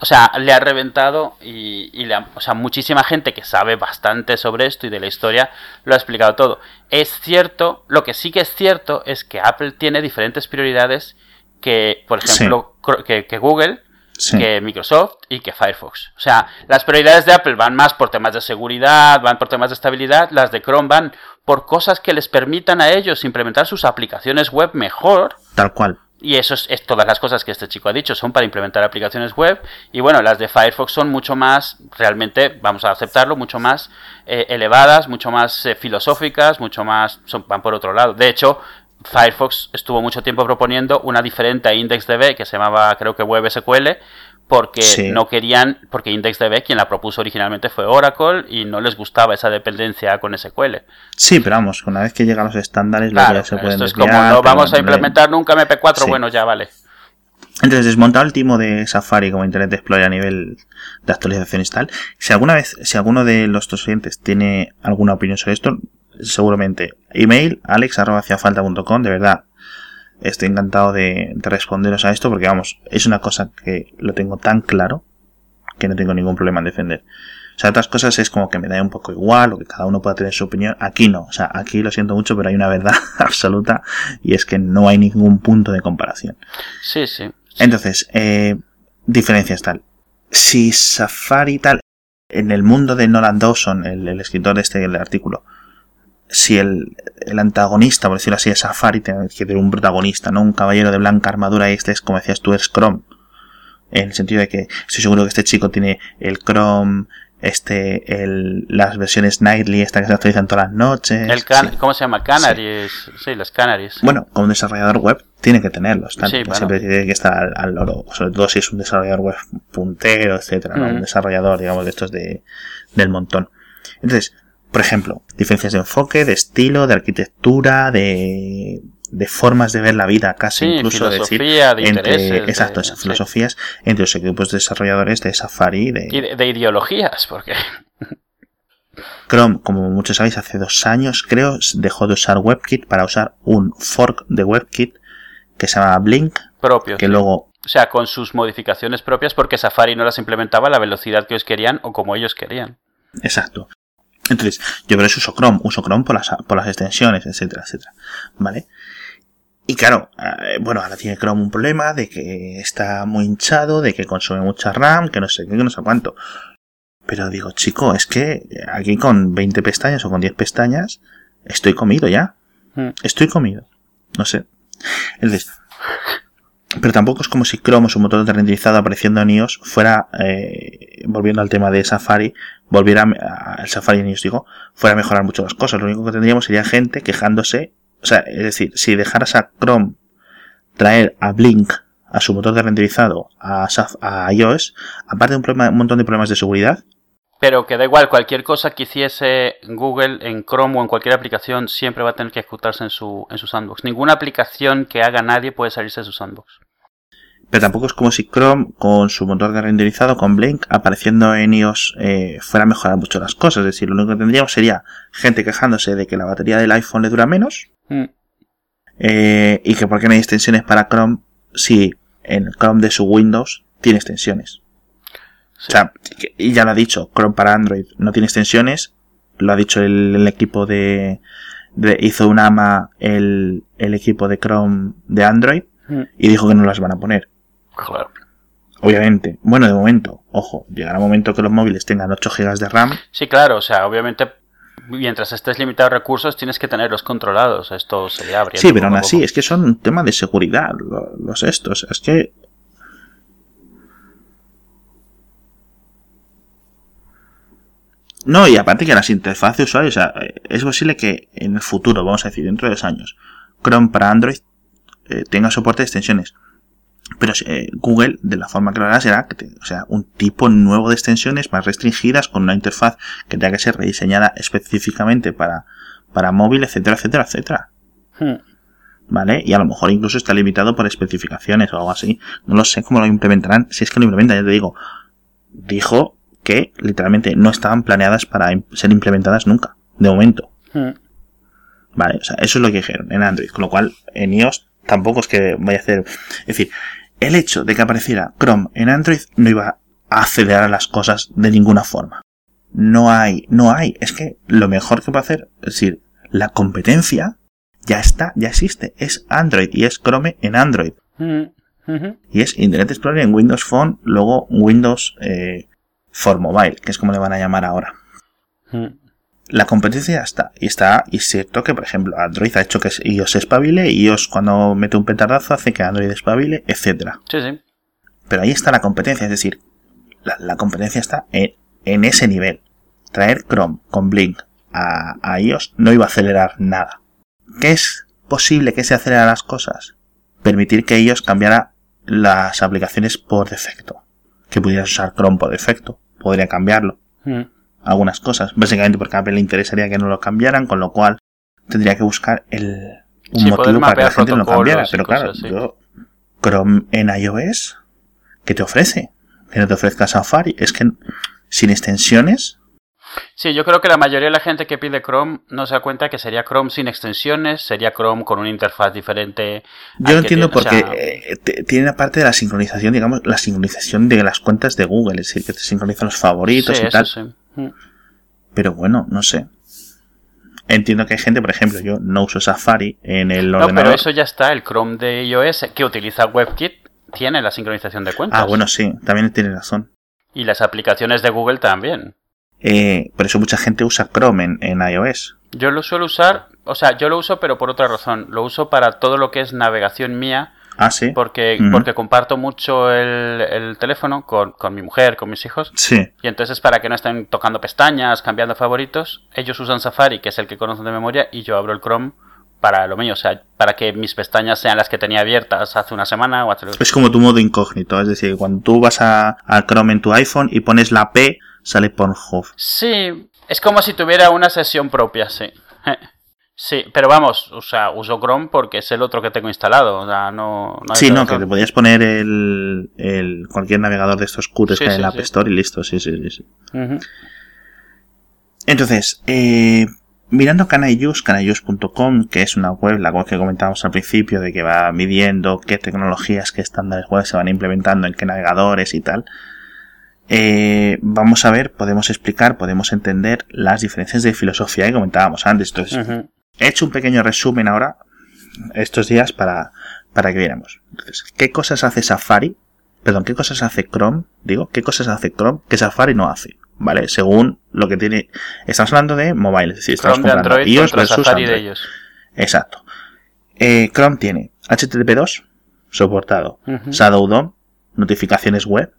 o sea, le ha reventado y, y o sea, muchísima gente que sabe bastante sobre esto y de la historia lo ha explicado todo. Es cierto, lo que sí que es cierto es que Apple tiene diferentes prioridades que, por ejemplo, que, Google, que Microsoft y que Firefox. O sea, las prioridades de Apple van más por temas de seguridad, van por temas de estabilidad, las de Chrome van por cosas que les permitan a ellos implementar sus aplicaciones web mejor. Tal cual. Y eso es, todas las cosas que este chico ha dicho, son para implementar aplicaciones web. Y bueno, las de Firefox son mucho más, realmente, vamos a aceptarlo, mucho más eh, elevadas, mucho más eh, filosóficas, mucho más, son, van por otro lado. De hecho, Firefox estuvo mucho tiempo proponiendo una diferente a IndexDB que se llamaba, creo que WebSQL, porque no querían, porque IndexDB quien la propuso originalmente fue Oracle y no les gustaba esa dependencia con SQL. Sí, pero vamos, una vez que llegan los estándares, claro, se pueden Esto es como no vamos a implementar nunca MP4, bueno, ya vale. Entonces, desmontado el timo de Safari como Internet Explorer a nivel de actualizaciones y tal, si alguna vez, si alguno de los oyentes tiene alguna opinión sobre esto, seguramente email alex.haciafalta.com, de verdad, estoy encantado de, responderos a esto porque vamos, es una cosa que lo tengo tan claro que no tengo ningún problema en defender. O sea, otras cosas es como que me da un poco igual o que cada uno pueda tener su opinión. Aquí no. O sea, aquí lo siento mucho, pero hay una verdad absoluta y es que no hay ningún punto de comparación. Sí, sí. Entonces, eh, diferencias tal. Si Safari tal, en el mundo de Nolan Dawson, el, el escritor de este artículo, si el, el, antagonista, por decirlo así, es Safari, tiene que tener un protagonista, ¿no? Un caballero de blanca armadura y este es, como decías tú, es Chrome. En el sentido de que estoy seguro que este chico tiene el Chrome, este, el, las versiones Nightly, esta que se actualizan todas las noches. El ¿Cómo se llama? Canaries. Sí, las Canaries. Bueno, como desarrollador web, tiene que tenerlos. Siempre tiene que estar al, loro. Sobre todo si es un desarrollador web puntero, etcétera, Un desarrollador, digamos, de estos de, del montón. Entonces, por ejemplo, diferencias de enfoque, de estilo, de arquitectura, de, de formas de ver la vida, casi incluso decir, entre, exacto, esas filosofías entre los equipos desarrolladores de Safari de, y de, ideologías, porque Chrome, como muchos sabéis, hace dos años creo dejó de usar WebKit para usar un fork de WebKit que se llama Blink, propio, que luego o sea, con sus modificaciones propias porque Safari no las implementaba a la velocidad que ellos querían o como ellos querían. Exacto. Entonces, yo por eso uso Chrome, uso Chrome por las, por las extensiones, etcétera, etcétera. ¿Vale? Y claro, eh, bueno, ahora tiene Chrome un problema de que está muy hinchado, de que consume mucha RAM, que no sé qué, que no sé cuánto. Pero digo, chico, es que aquí con 20 pestañas o con 10 pestañas estoy comido ya. Hmm. Estoy comido. No sé. Entonces, pero tampoco es como si Chrome su motor de renderizado apareciendo en iOS fuera, eh, volviendo al tema de Safari, volviera al Safari en iOS, digo, fuera a mejorar mucho las cosas. Lo único que tendríamos sería gente quejándose, o sea, es decir, si dejaras a Chrome traer a Blink a su motor de renderizado a, a iOS, aparte de un, problema, un montón de problemas de seguridad, pero que da igual, cualquier cosa que hiciese Google en Chrome o en cualquier aplicación siempre va a tener que ejecutarse en su, en su sandbox. Ninguna aplicación que haga nadie puede salirse de su sandbox. Pero tampoco es como si Chrome, con su motor de renderizado, con Blink, apareciendo en iOS, eh, fuera a mejorar mucho las cosas. Es decir, lo único que tendríamos sería gente quejándose de que la batería del iPhone le dura menos. Mm. Eh, y que por qué no hay extensiones para Chrome si el Chrome de su Windows tiene extensiones. O sea, y ya lo ha dicho, Chrome para Android no tiene extensiones, lo ha dicho el, equipo de, hizo un AMA el, el equipo de Chrome de Android mm. y dijo que no las van a poner. Claro. Obviamente. Bueno, de momento, ojo, llegará un momento que los móviles tengan 8 GB de RAM. Sí, claro, o sea, obviamente mientras estés limitado a recursos tienes que tenerlos controlados. Esto se le abre. Sí, pero aún así, es que son un tema de seguridad los estos. Es que No, y aparte que las interfaces de usuario, o sea, es posible que en el futuro, vamos a decir, dentro de dos años, Chrome para Android eh, tenga soporte de extensiones. Pero eh, Google, de la forma que lo hará, será o sea, un tipo nuevo de extensiones más restringidas con una interfaz que tenga que ser rediseñada específicamente para, para móvil, etcétera, etcétera, etcétera. Hmm. ¿Vale? Y a lo mejor incluso está limitado por especificaciones o algo así. No lo sé cómo lo implementarán. Si es que lo implementan, ya te digo. Dijo que literalmente no estaban planeadas para ser implementadas nunca. De momento. Hmm. Vale, o sea, eso es lo que dijeron en Android. Con lo cual, en iOS tampoco es que vaya a hacer. Es decir, el hecho de que apareciera Chrome en Android no iba a acelerar las cosas de ninguna forma. No hay, no hay. Es que lo mejor que puede hacer, es decir, la competencia ya está, ya existe. Es Android y es Chrome en Android. Mm-hmm. Y es Internet Explorer en Windows Phone, luego Windows eh, for Mobile, que es como le van a llamar ahora. Mm la competencia ya está. Y está, y es cierto que, por ejemplo, Android ha hecho que iOS espabile, y iOS cuando mete un petardazo hace que Android espabile, etcétera. Sí, sí. Pero ahí está la competencia, es decir, la, competencia está en, ese nivel. Traer Chrome con Blink a, iOS no iba a acelerar nada. ¿Qué es posible que se acelere las cosas? Permitir que iOS cambiara las aplicaciones por defecto. Que pudieras usar Chrome por defecto. Podría cambiarlo. Mm algunas cosas. Básicamente porque a Apple le interesaría que no lo cambiaran, con lo cual tendría que buscar el, un motivo para que la gente no lo cambiara. Pero claro, yo, Chrome en iOS, ¿qué te ofrece? Que no te ofrezca Safari. Es que sin extensiones. Sí, yo creo que la mayoría de la gente que pide Chrome no se da cuenta que sería Chrome sin extensiones, sería Chrome con una interfaz diferente. Yo lo entiendo porque eh, tiene aparte de la sincronización, digamos, la sincronización de las cuentas de Google, es decir, que te sincronizan los favoritos y tal. Pero bueno, no sé. Entiendo que hay gente, por ejemplo, yo no uso Safari en el ordenador. No, pero eso ya está. El Chrome de iOS que utiliza WebKit tiene la sincronización de cuentas. Ah, bueno, sí, también tiene razón. Y las aplicaciones de Google también. Eh, por eso mucha gente usa Chrome en, en, iOS. Yo lo suelo usar, o sea, yo lo uso pero por otra razón. Lo uso para todo lo que es navegación mía Ah, sí. Porque, porque comparto mucho el, teléfono con, mi mujer, con mis hijos. Sí. Y entonces, para que no estén tocando pestañas, cambiando favoritos, ellos usan Safari, que es el que conocen de memoria, y yo abro el Chrome para lo mío, o sea, para que mis pestañas sean las que tenía abiertas hace una semana o hace... Es como tu modo incógnito, es decir, cuando tú vas a, al Chrome en tu iPhone y pones la P, sale Pornhub. Sí, es como si tuviera una sesión propia, sí. Sí, pero vamos, o sea, uso Chrome porque es el otro que tengo instalado. O sea, no, sí, no, que te podías poner el, el, cualquier navegador de estos cutes que hay en la App Store y listo, sí, sí, sí. Entonces, eh, mirando Canayus, canayus.com, que es una web, la web que comentábamos al principio, de que va midiendo qué tecnologías, qué estándares web se van implementando en qué navegadores y tal. Eh, vamos a ver, podemos explicar, podemos entender las diferencias de filosofía que comentábamos antes. Entonces, He hecho un pequeño resumen ahora, estos días, para, para que viéramos. Entonces, ¿qué cosas hace Safari? Perdón, ¿qué cosas hace Chrome? Digo, ¿qué cosas hace Chrome que Safari no hace? ¿Vale? Según lo que tiene. Estamos hablando de mobile, es decir, estamos comprando iOS versus Safari De ellos. Exacto. Eh, Chrome tiene HTTP2 soportado, Shadow DOM, notificaciones web,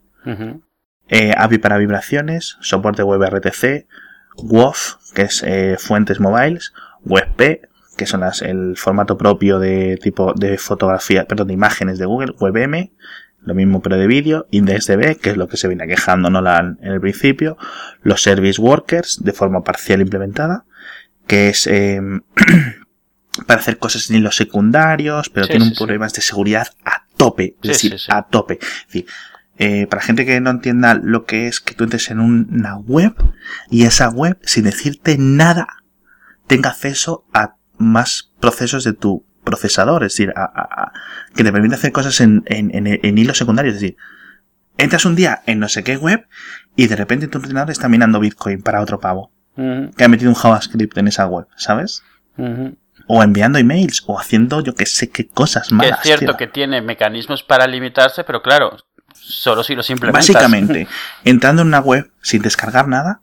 eh, API para vibraciones, soporte web RTC, WOF, que es eh, fuentes mobiles, WebP, que son las, el formato propio de tipo de fotografía, perdón, de imágenes de Google, WebM, lo mismo pero de vídeo, IndexDB, que es lo que se viene quejando Nolan en el principio, los Service Workers de forma parcial implementada, que es em, para hacer cosas en los secundarios, pero tiene un problemas de seguridad a tope, es decir, a tope. Es decir, eh, para gente que no entienda lo que es que tú entres en una web y esa web, sin decirte nada, tenga acceso a más procesos de tu procesador, es decir, que te permite hacer cosas en, en, en, hilos secundarios, es decir, entras un día en no sé qué web y de repente tu ordenador está minando Bitcoin para otro pavo que ha metido un JavaScript en esa web, ¿sabes? O enviando emails o haciendo yo que sé qué cosas malas. es cierto que tiene mecanismos para limitarse, pero claro, solo si los implementas. Básicamente, entrando en una web sin descargar nada,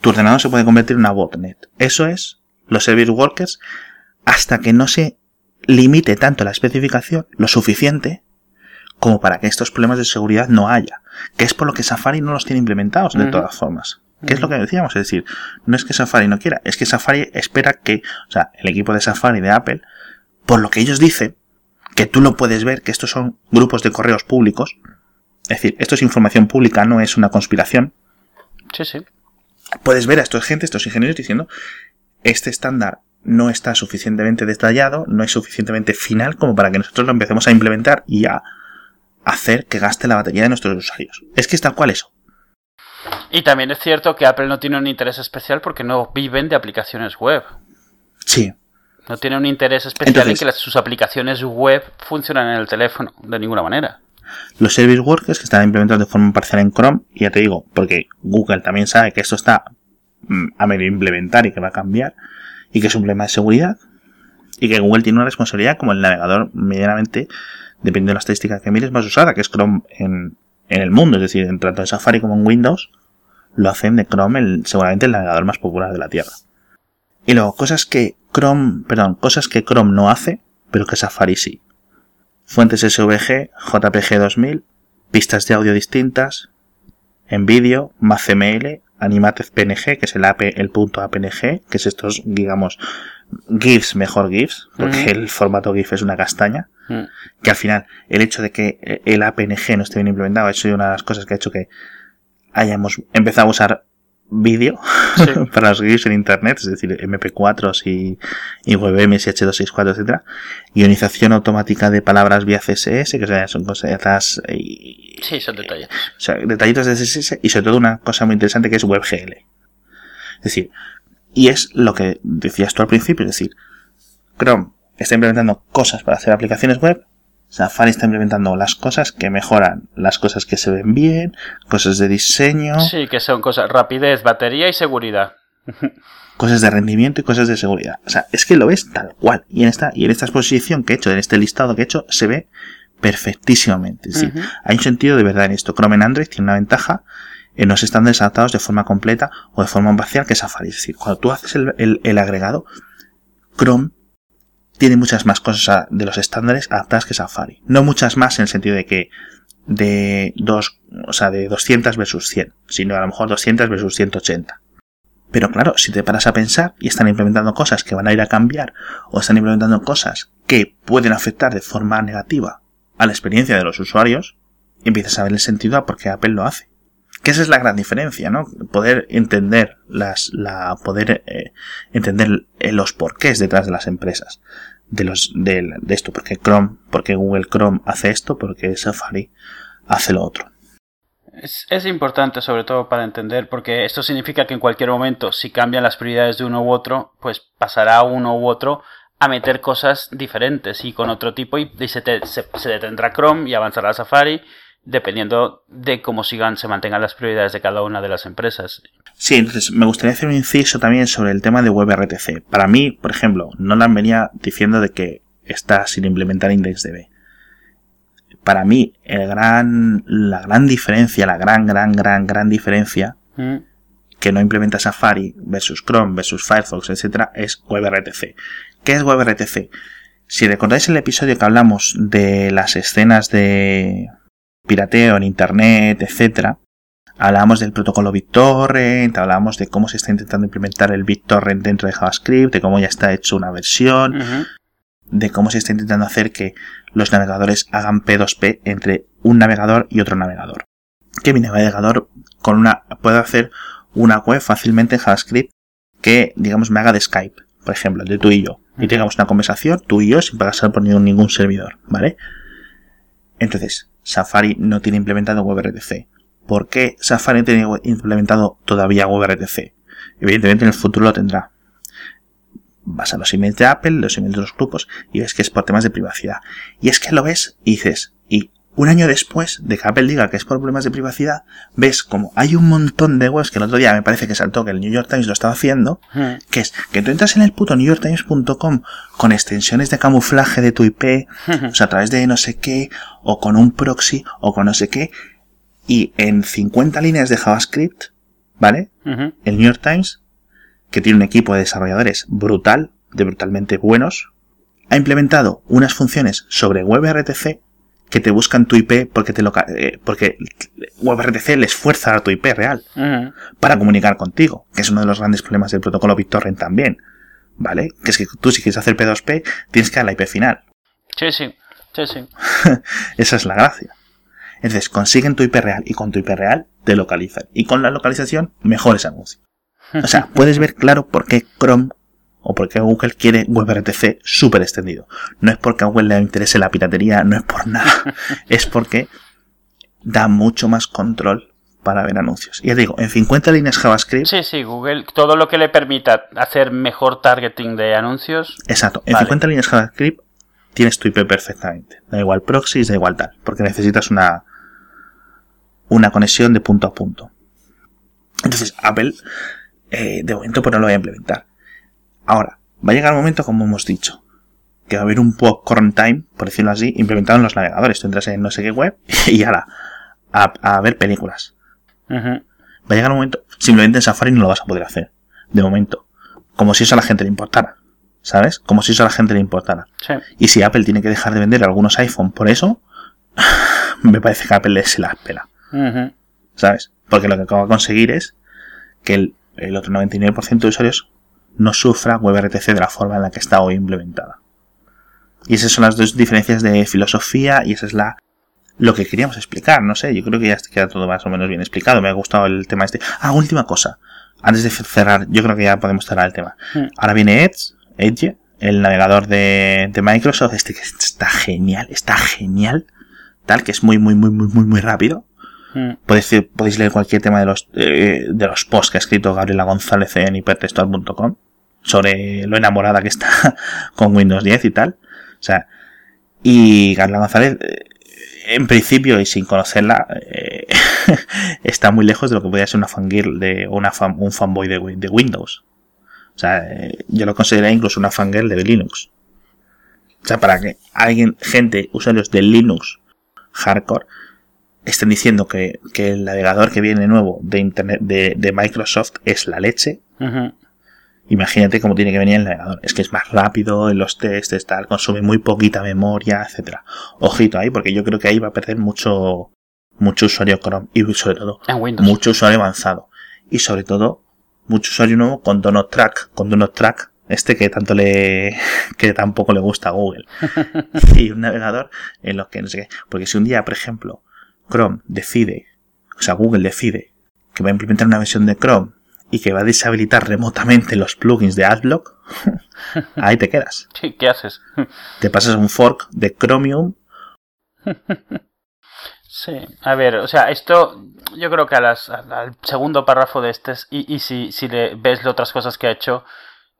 tu ordenador se puede convertir en una botnet. Eso es los service workers hasta que no se limite tanto la especificación lo suficiente como para que estos problemas de seguridad no haya. Que es por lo que Safari no los tiene implementados de todas formas. ¿Qué es lo que decíamos? Es decir, no es que Safari no quiera, es que Safari espera que, o sea, el equipo de Safari de Apple, por lo que ellos dicen, que tú lo puedes ver, que estos son grupos de correos públicos, es decir, esto es información pública, no es una conspiración. Sí, sí. Puedes ver a estos gente, estos ingenieros diciendo, este estándar no está suficientemente detallado, no es suficientemente final como para que nosotros lo empecemos a implementar y a hacer que gaste la batería de nuestros usuarios. Es que es tal cual eso. Y también es cierto que Apple no tiene un interés especial porque no viven de aplicaciones web. Sí. No tiene un interés especial en que sus aplicaciones web funcionen en el teléfono, de ninguna manera. Los service workers que están implementados de forma parcial en Chrome, y ya te digo, porque Google también sabe que esto está mm, a medio implementar y que va a cambiar, y que es un problema de seguridad, y que Google tiene una responsabilidad como el navegador medianamente, dependiendo de la estadística que mires, más usada, que es Chrome en, en el mundo, es decir, en tanto en Safari como en Windows, lo hacen de Chrome el, seguramente el navegador más popular de la Tierra. Y luego, cosas que Chrome, perdón, cosas que Chrome no hace, pero que Safari sí. Fuentes SVG, JPG 2000, pistas de audio distintas, en vídeo, MathML, Animated PNG, que es el, AP, el punto APNG, que es estos, digamos, GIFs, mejor GIFs, porque el formato GIF es una castaña. Que al final, el hecho de que el APNG no esté bien implementado, ha sido una de las cosas que ha hecho que hayamos empezado a usar vídeo para los en internet, es decir, MP4 y, y WebMS, H264, etcétera. Ionización automática de palabras vía CSS, que son cosas y, Sí, son detalles. O sea, detallitos de CSS y sobre todo una cosa muy interesante que es WebGL. Es decir, y es lo que decías tú al principio, es decir, Chrome está implementando cosas para hacer aplicaciones web, Safari está implementando las cosas que mejoran, las cosas que se ven bien, cosas de diseño. Sí, que son cosas, rapidez, batería y seguridad. cosas de rendimiento y cosas de seguridad. O sea, es que lo ves tal cual. Y en esta, y en esta exposición que he hecho, en este listado que he hecho, se ve perfectísimamente. Es decir, hay un sentido de verdad en esto. Chrome en Android tiene una ventaja no los estándares adaptados de forma completa o de forma parcial que Safari. Es decir, cuando tú haces el, agregado, Chrome tiene muchas más cosas de los estándares adaptadas que Safari. No muchas más en el sentido de que de dos, o sea, de 200 versus 100, sino a lo mejor 200 versus 180. Pero claro, si te paras a pensar y están implementando cosas que van a ir a cambiar o están implementando cosas que pueden afectar de forma negativa a la experiencia de los usuarios, empiezas a ver el sentido a por qué Apple lo hace. Que esa es la gran diferencia, ¿no? Poder entender las, la, poder eh, entender eh, los porqués detrás de las empresas. De los, de, esto, porque Chrome, porque Google Chrome hace esto, porque Safari hace lo otro. Es, importante sobre todo para entender porque esto significa que en cualquier momento si cambian las prioridades de uno u otro pues pasará uno u otro a meter cosas diferentes y con otro tipo y, se, detendrá Chrome y avanzará Safari dependiendo de cómo sigan, se mantengan las prioridades de cada una de las empresas. Sí, entonces me gustaría hacer un inciso también sobre el tema de WebRTC. Para mí, por ejemplo, Nolan venía diciendo de que está sin implementar IndexDB. Para mí, el gran, la gran diferencia, la gran, gran, gran, gran diferencia mm. que no implementa Safari versus Chrome versus Firefox, etcétera, es WebRTC. ¿Qué es WebRTC? Si recordáis el episodio que hablamos de las escenas de pirateo en internet, etcétera. Hablábamos del protocolo BitTorrent, hablábamos de cómo se está intentando implementar el BitTorrent dentro de JavaScript, de cómo ya está hecho una versión, de cómo se está intentando hacer que los navegadores hagan P2P entre un navegador y otro navegador. Que mi navegador con una puede hacer una web fácilmente en JavaScript que digamos me haga de Skype, por ejemplo, de tú y yo, y tengamos una conversación tú y yo sin pasar por ningún, ningún servidor, ¿vale? Entonces, Safari no tiene implementado WebRTC. ¿Por qué Safari tiene implementado todavía WebRTC? Evidentemente en el futuro lo tendrá. vas a los emails de Apple, los emails de los grupos, y ves que es por temas de privacidad. Y es que lo ves y dices, y un año después de que Apple diga que es por problemas de privacidad, ves como hay un montón de webs que el otro día me parece que saltó que el New York Times lo estaba haciendo, Hmm. que es que tú entras en el puto newyorktimes.com con extensiones de camuflaje de tu IP, o sea, a través de no sé qué, o con un proxy, o con no sé qué, y en 50 líneas de JavaScript, ¿vale? Ujú. El New York Times, que tiene un equipo de desarrolladores brutal, de brutalmente buenos, ha implementado unas funciones sobre WebRTC que te buscan tu IP porque te loca- eh, porque WebRTC les fuerza a tu IP real para comunicar contigo, que es uno de los grandes problemas del protocolo BitTorrent también, ¿vale? Que es que tú si quieres hacer P2P tienes que dar la IP final. Sí, sí. Sí, sí. Esa es la gracia. Entonces consiguen tu IP real y con tu IP real te localizan. Y con la localización mejores anuncios. O sea, puedes ver claro por qué Chrome o por qué Google quiere WebRTC súper extendido. No es porque a Google le interese la piratería, no es por nada. Es porque da mucho más control para ver anuncios. Y ya digo, en 50 líneas JavaScript, Sí, sí, Google, todo lo que le permita hacer mejor targeting de anuncios. exacto, en Vale. 50 líneas JavaScript tienes tu IP perfectamente. Da igual proxies, da igual tal, porque necesitas una una conexión de punto a punto. Entonces, Apple eh, de momento pues no lo va a implementar. Ahora, va a llegar un momento, como hemos dicho, que va a haber un popcorn time, por decirlo así, implementado en los navegadores. Tú entras en no sé qué web y ahora a, a ver películas. Va a llegar un momento, simplemente en Safari no lo vas a poder hacer. De momento. Como si eso a la gente le importara. ¿Sabes? Como si eso a la gente le importara. Sí. Y si Apple tiene que dejar de vender algunos iPhone por eso, me parece que Apple se la pela. ¿Sabes? Porque lo que acaba de conseguir es que el, el otro 99% de usuarios no sufra WebRTC de la forma en la que está hoy implementada. Y esas son las dos diferencias de filosofía y esa es la lo que queríamos explicar, no sé, yo creo que ya queda todo más o menos bien explicado, me ha gustado el tema este. Ah, última cosa, antes de cerrar, yo creo que ya podemos cerrar el tema. Mm. Ahora viene Edge, Edge, el navegador de, de Microsoft, este que está genial, está genial, tal, que es muy, muy, muy, muy, muy, muy rápido. Mm. Podéis, podéis leer cualquier tema de los, eh, de los posts que ha escrito Gabriela González en hipertextual.com sobre lo enamorada que está con Windows 10 y tal. O sea, y Gabriela González, eh, en principio y sin conocerla, eh, está muy lejos de lo que podría ser una fangirl de, una fan- un fanboy de, Win- de Windows. O sea, eh, yo lo consideraría incluso una fangirl de Linux. O sea, para que alguien, gente, usuarios de Linux hardcore, estén diciendo que, que el navegador que viene nuevo de internet de, Microsoft es la leche. Imagínate cómo tiene que venir el navegador. Es que es más rápido en los tests, tal, consume muy poquita memoria, etcétera. Ojito ahí, porque yo creo que ahí va a perder mucho, mucho usuario Chrome y sobre todo mucho usuario avanzado. Y sobre todo, mucho usuario nuevo con Donut Track, con Donut Track, este que tanto le, que tampoco le gusta a Google. y un navegador en los que no sé qué. Porque si un día, por ejemplo, Chrome decide, o sea, Google decide que va a implementar una versión de Chrome y que va a deshabilitar remotamente los plugins de AdBlock, ahí te quedas. Sí, ¿qué haces? Te pasas un fork de Chromium Sí, a ver, o sea, esto yo creo que a las- al, segundo párrafo de este, es- y, y si, si le ves las otras cosas que ha hecho,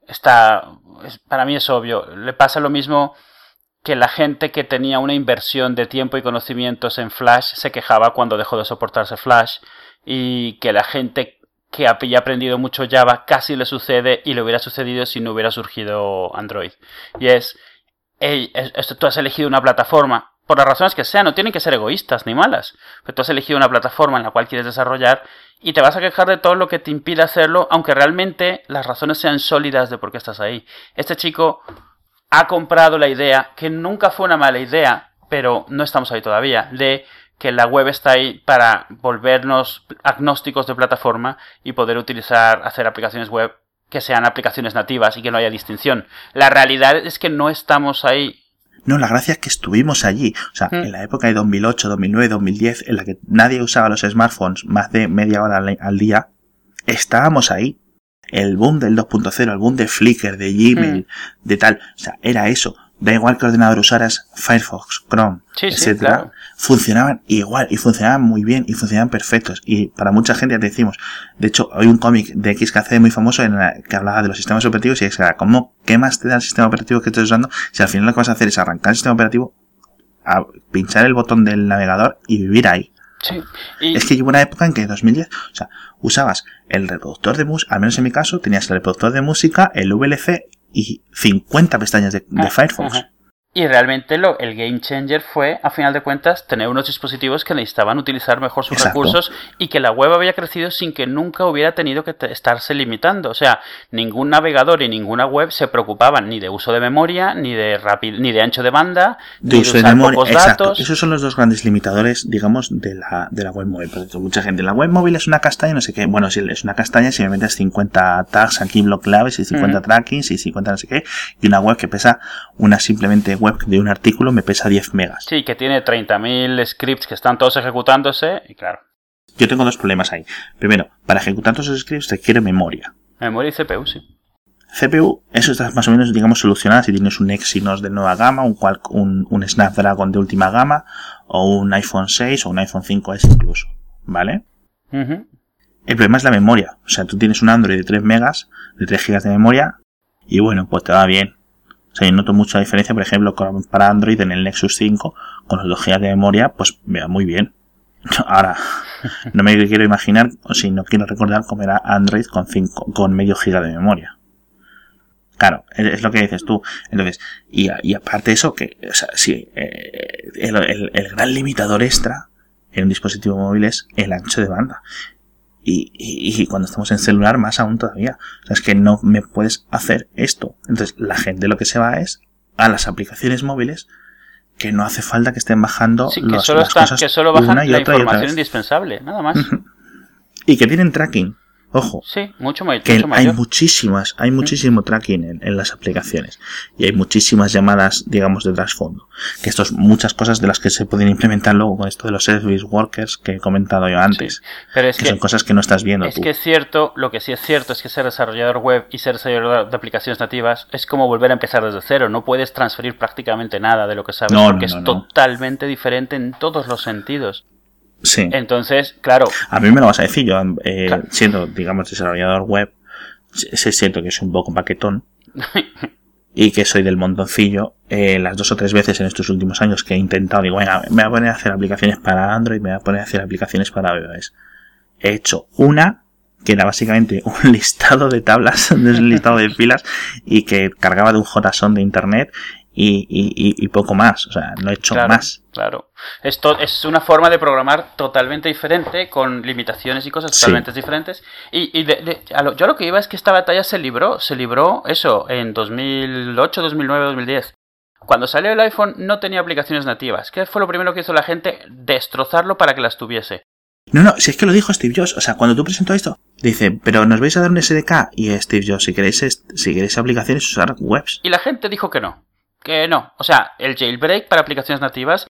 está, es- para mí es obvio, le pasa lo mismo que la gente que tenía una inversión de tiempo y conocimientos en Flash se quejaba cuando dejó de soportarse Flash y que la gente que había aprendido mucho Java casi le sucede y le hubiera sucedido si no hubiera surgido Android. Y es, hey, es- esto, tú has elegido una plataforma, por las razones que sean, no tienen que ser egoístas ni malas, pero tú has elegido una plataforma en la cual quieres desarrollar y te vas a quejar de todo lo que te impide hacerlo, aunque realmente las razones sean sólidas de por qué estás ahí. Este chico ha comprado la idea, que nunca fue una mala idea, pero no estamos ahí todavía, de que la web está ahí para volvernos agnósticos de plataforma y poder utilizar, hacer aplicaciones web que sean aplicaciones nativas y que no haya distinción. La realidad es que no estamos ahí. No, la gracia es que estuvimos allí. O sea, Mm. en la época de 2008, 2009, 2010, en la que nadie usaba los smartphones más de media hora al, al día, estábamos ahí. El boom del 2.0, el boom de Flickr, de Gmail, de tal. O sea, era eso. Da igual que ordenador usaras, Firefox, Chrome, Sí, sí, etcétera, claro. funcionaban igual y funcionaban muy bien y funcionaban perfectos. Y para mucha gente ya te decimos, de hecho, hay un cómic de XKC muy famoso en la que hablaba de los sistemas operativos y es ¿cómo, qué más te da el sistema operativo que estás usando si al final lo que vas a hacer es arrancar el sistema operativo, a pinchar el botón del navegador y vivir ahí? Sí. Y, Es que hubo una época en que 2010, o sea, usabas el reproductor de música, al menos en mi caso, tenías el reproductor de música, el VLC y 50 pestañas de, de Ah, Firefox. ajá. Y realmente lo, el game changer fue, a final de cuentas, tener unos dispositivos que necesitaban utilizar mejor sus Exacto. recursos y que la web había crecido sin que nunca hubiera tenido que estarse limitando. O sea, ningún navegador y ninguna web se preocupaban ni de uso de memoria, ni de rapi- ni de ancho de banda, de ni uso de de usar memoria. pocos Exacto. datos. Esos son los dos grandes limitadores, digamos, de la, de la web móvil. Por ejemplo, mucha gente, la web móvil es una castaña, no sé qué. Bueno, si es una castaña, si me metes 50 tags aquí, block claves y 50 Ujú. trackings y 50 no sé qué, y una web que pesa, una simplemente web de un artículo me pesa 10 megas. Sí, que tiene 30.000 scripts que están todos ejecutándose y claro, Yo tengo dos problemas ahí. Primero, para ejecutar todos esos scripts requiere memoria. memoria y CPU, sí. CPU, eso está más o menos, digamos, solucionado si tienes un Exynos de nueva gama, un, un, un Snapdragon de última gama, o un iPhone 6 o un iPhone 5S incluso, ¿vale? El problema es la memoria. O sea, tú tienes un Android de 3 megas, de 3 gigas de memoria, y bueno, pues te va bien. Sea, yo noto mucha diferencia, por ejemplo, con- para Android en el Nexus 5, con los 2 gigas de memoria, pues me va muy bien. Ahora, no me quiero imaginar, o si no quiero recordar cómo era Android con, 5, con medio giga de memoria. Claro, es lo que dices tú. Entonces, y, y aparte de eso, que, o sea, sí, eh, el, el- el gran limitador extra en un dispositivo móvil es el ancho de banda. Y, y- y cuando estamos en celular, más aún todavía. O sea, es que no me puedes hacer esto. Entonces, la gente lo que se va es a las aplicaciones móviles que no hace falta que estén bajando Sí, que los- solo, las cosas que solo bajan una y la otra y otra información indispensable, nada más. Y que tienen tracking. Ojo, Sí, mucho, ma- que mucho hay mayor. muchísimas, hay muchísimo tracking en, en las aplicaciones y hay muchísimas llamadas, digamos, de trasfondo. Que esto es muchas cosas de las que se pueden implementar luego con esto de los service workers que he comentado yo antes. Pero es que, que, son cosas que no estás viendo es tú. que es cierto, lo que sí es cierto es que ser desarrollador web y ser desarrollador de aplicaciones nativas es como volver a empezar desde cero. No puedes transferir prácticamente nada de lo que sabes No, porque no, no, es totalmente diferente en todos los sentidos. Sí. Entonces, claro, A mí me lo vas a decir, yo eh, Claro. siendo, digamos, desarrollador web, sí cierto que soy un poco paquetón y que soy del montoncillo. eh, las dos o tres veces en estos últimos años que he intentado, digo, venga, me voy a poner a hacer aplicaciones para Android, me voy a poner a hacer aplicaciones para iOS. He hecho una que era básicamente un listado de tablas, un listado de filas y que cargaba de un JSON de internet y, y, y- poco más. O sea, no he hecho claro, más. claro. Esto es una forma de programar totalmente diferente, con limitaciones y cosas Sí. totalmente diferentes. Y, y de- de- a lo- yo lo que iba es que esta batalla se libró, se libró eso en 2008, 2009, 2010. Cuando salió el iPhone no tenía aplicaciones nativas. ¿Qué fue lo primero que hizo la gente? Destrozarlo para que las tuviese. No, no, si es que lo dijo Steve Jobs, o sea, cuando tú presentó esto, dice, pero nos vais a dar un SDK y Steve Jobs, si queréis, si queréis aplicaciones, usar webs. Y la gente dijo que no. Que no. O sea, el jailbreak para aplicaciones nativas.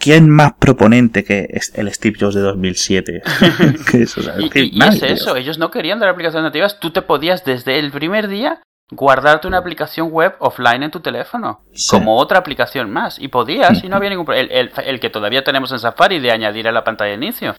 ¿Quién más proponente que el Steve Jobs de 2007? que es, o sea, Y, es y- y eso, ellos no querían dar aplicaciones nativas. Tú te podías desde el primer día guardarte una aplicación web offline en tu teléfono. Sí. Como otra aplicación más. Y podías, y no había ningún problema. El, el- el que todavía tenemos en Safari de añadir a la pantalla de inicio.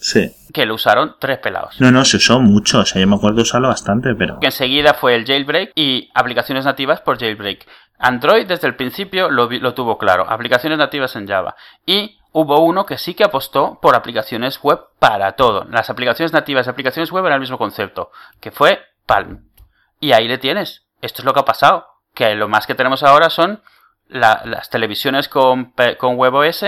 Sí. Que lo usaron tres pelados. No, no, se usó mucho, o sea, yo me acuerdo de usarlo bastante, pero... Que enseguida fue el jailbreak y aplicaciones nativas por jailbreak. Android desde el principio lo, tuvo claro, aplicaciones nativas en Java. Y hubo uno que sí que apostó por aplicaciones web para todo. Las aplicaciones nativas y aplicaciones web eran el mismo concepto, que fue Palm. Y ahí le tienes. Esto es lo que ha pasado. Que lo más que tenemos ahora son la- las televisiones con, con WebOS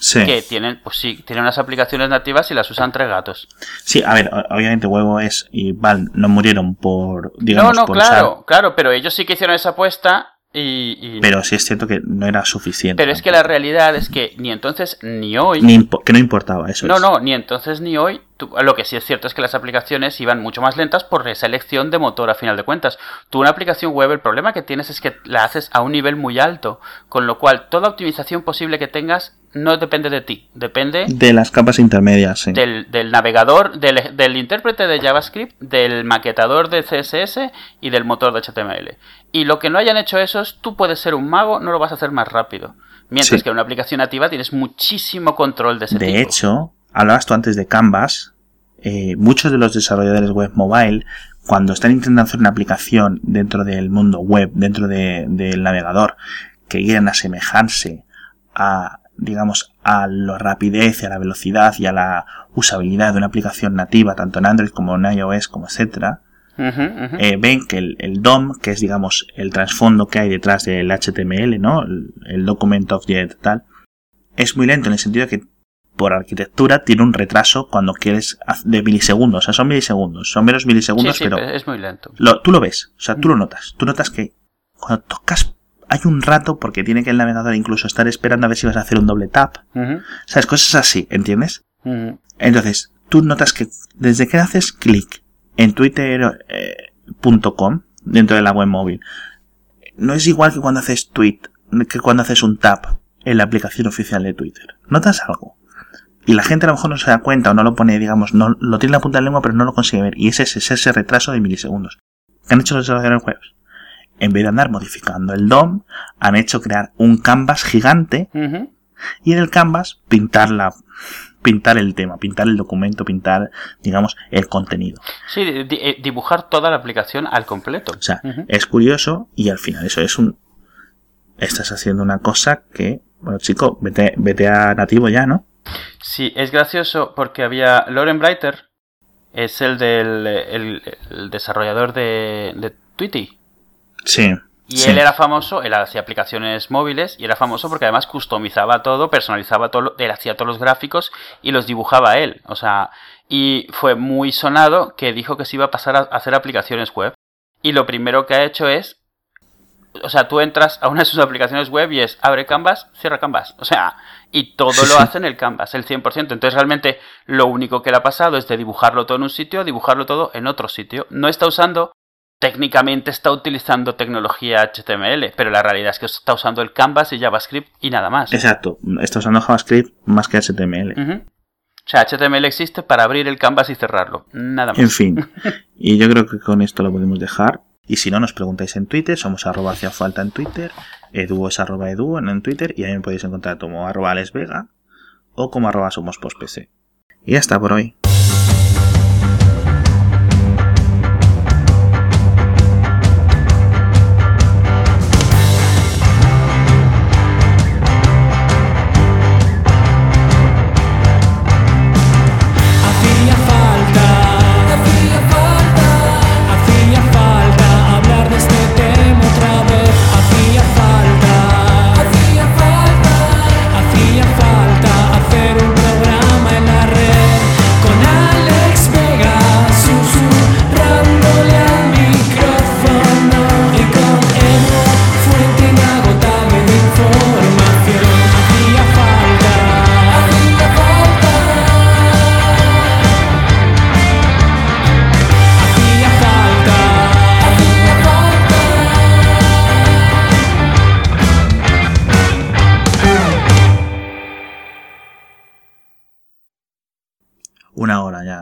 Sí. que tienen, pues sí, tienen unas aplicaciones nativas y las usan tres gatos. Sí, a ver, obviamente WebOS y Val no murieron por, digamos, no, no, por claro, usar, claro, pero ellos sí que hicieron esa apuesta y... y- pero sí es cierto que no era suficiente. Pero es que la realidad es que ni entonces ni hoy. Ni que no importaba eso. no, es. no, ni entonces ni hoy. tú- lo que sí es cierto es que las aplicaciones iban mucho más lentas por esa elección de motor a final de cuentas. Tú una aplicación web, el problema que tienes es que la haces a un nivel muy alto, con lo cual toda optimización posible que tengas no depende de ti, depende De las capas intermedias, sí. del, del navegador, del, del intérprete de JavaScript, del maquetador de CSS y del motor de HTML. Y lo que no hayan hecho esos, tú puedes ser un mago, no lo vas a hacer más rápido. Mientras Sí. que en una aplicación nativa tienes muchísimo control de ese tipo. De hecho, hablabas tú antes de Canvas. eh, muchos de los desarrolladores web mobile, cuando están intentando hacer una aplicación dentro del mundo web, dentro de- del navegador, que quieran asemejarse a, digamos, a la rapidez y a la velocidad y a la usabilidad de una aplicación nativa, tanto en Android como en iOS, como etcétera, eh, ven que el, el DOM, que es digamos el trasfondo que hay detrás del HTML, ¿no? El, el Document Object tal, es muy lento en el sentido de que por arquitectura tiene un retraso cuando quieres de milisegundos, o sea, son milisegundos, son menos Sí, milisegundos, sí, pero es muy lento. lo- tú lo ves, o sea, tú lo notas, tú notas que cuando tocas hay un rato porque tiene que el navegador incluso estar esperando a ver si vas a hacer un doble tap, Ujú, sabes, cosas así, ¿entiendes? Entonces, tú notas que desde que haces clic en twitter.com, dentro de la web móvil, no es igual que cuando haces tweet, que cuando haces un tap en la aplicación oficial de Twitter. ¿Notas algo? Y la gente a lo mejor no se da cuenta o no lo pone, digamos, no lo tiene en la punta de la lengua pero no lo consigue ver. Y ese es ese retraso de milisegundos. ¿Qué han hecho los desarrolladores web? En vez de andar modificando el DOM, han hecho crear un canvas gigante y en el canvas pintar la pintar el tema, pintar el documento, pintar, digamos, el contenido. Sí, di- eh, dibujar toda la aplicación al completo. O sea, es curioso y al final eso es un estás haciendo una cosa que, bueno, chico, vete, vete a nativo ya, ¿no? Sí, es gracioso porque había Loren Breiter, es el del el, el desarrollador de, de Tweety. Sí. Y sí. él era famoso, él hacía aplicaciones móviles y era famoso porque además customizaba todo, personalizaba todo, él hacía todos los gráficos y los dibujaba él. O sea, y fue muy sonado que dijo que se iba a pasar a hacer aplicaciones web. Y lo primero que ha hecho es, o sea, tú entras a una de sus aplicaciones web y es abre Canvas, cierra Canvas. O sea, y todo Sí, lo sí. hace en el Canvas, el 100%. Entonces realmente lo único que le ha pasado es de dibujarlo todo en un sitio, dibujarlo todo en otro sitio. No está usando técnicamente está utilizando tecnología HTML, pero la realidad es que está usando el Canvas y JavaScript y nada más. Exacto, está usando JavaScript más que HTML. O sea, HTML existe para abrir el Canvas y cerrarlo. Nada más. En fin, y yo creo que con esto lo podemos dejar. Y si no, nos preguntáis en Twitter, somos arroba hacia falta en Twitter, edu es arroba edu en, Twitter, y ahí me podéis encontrar como arroba lesvega o como arroba somos postpc. Y ya está por hoy.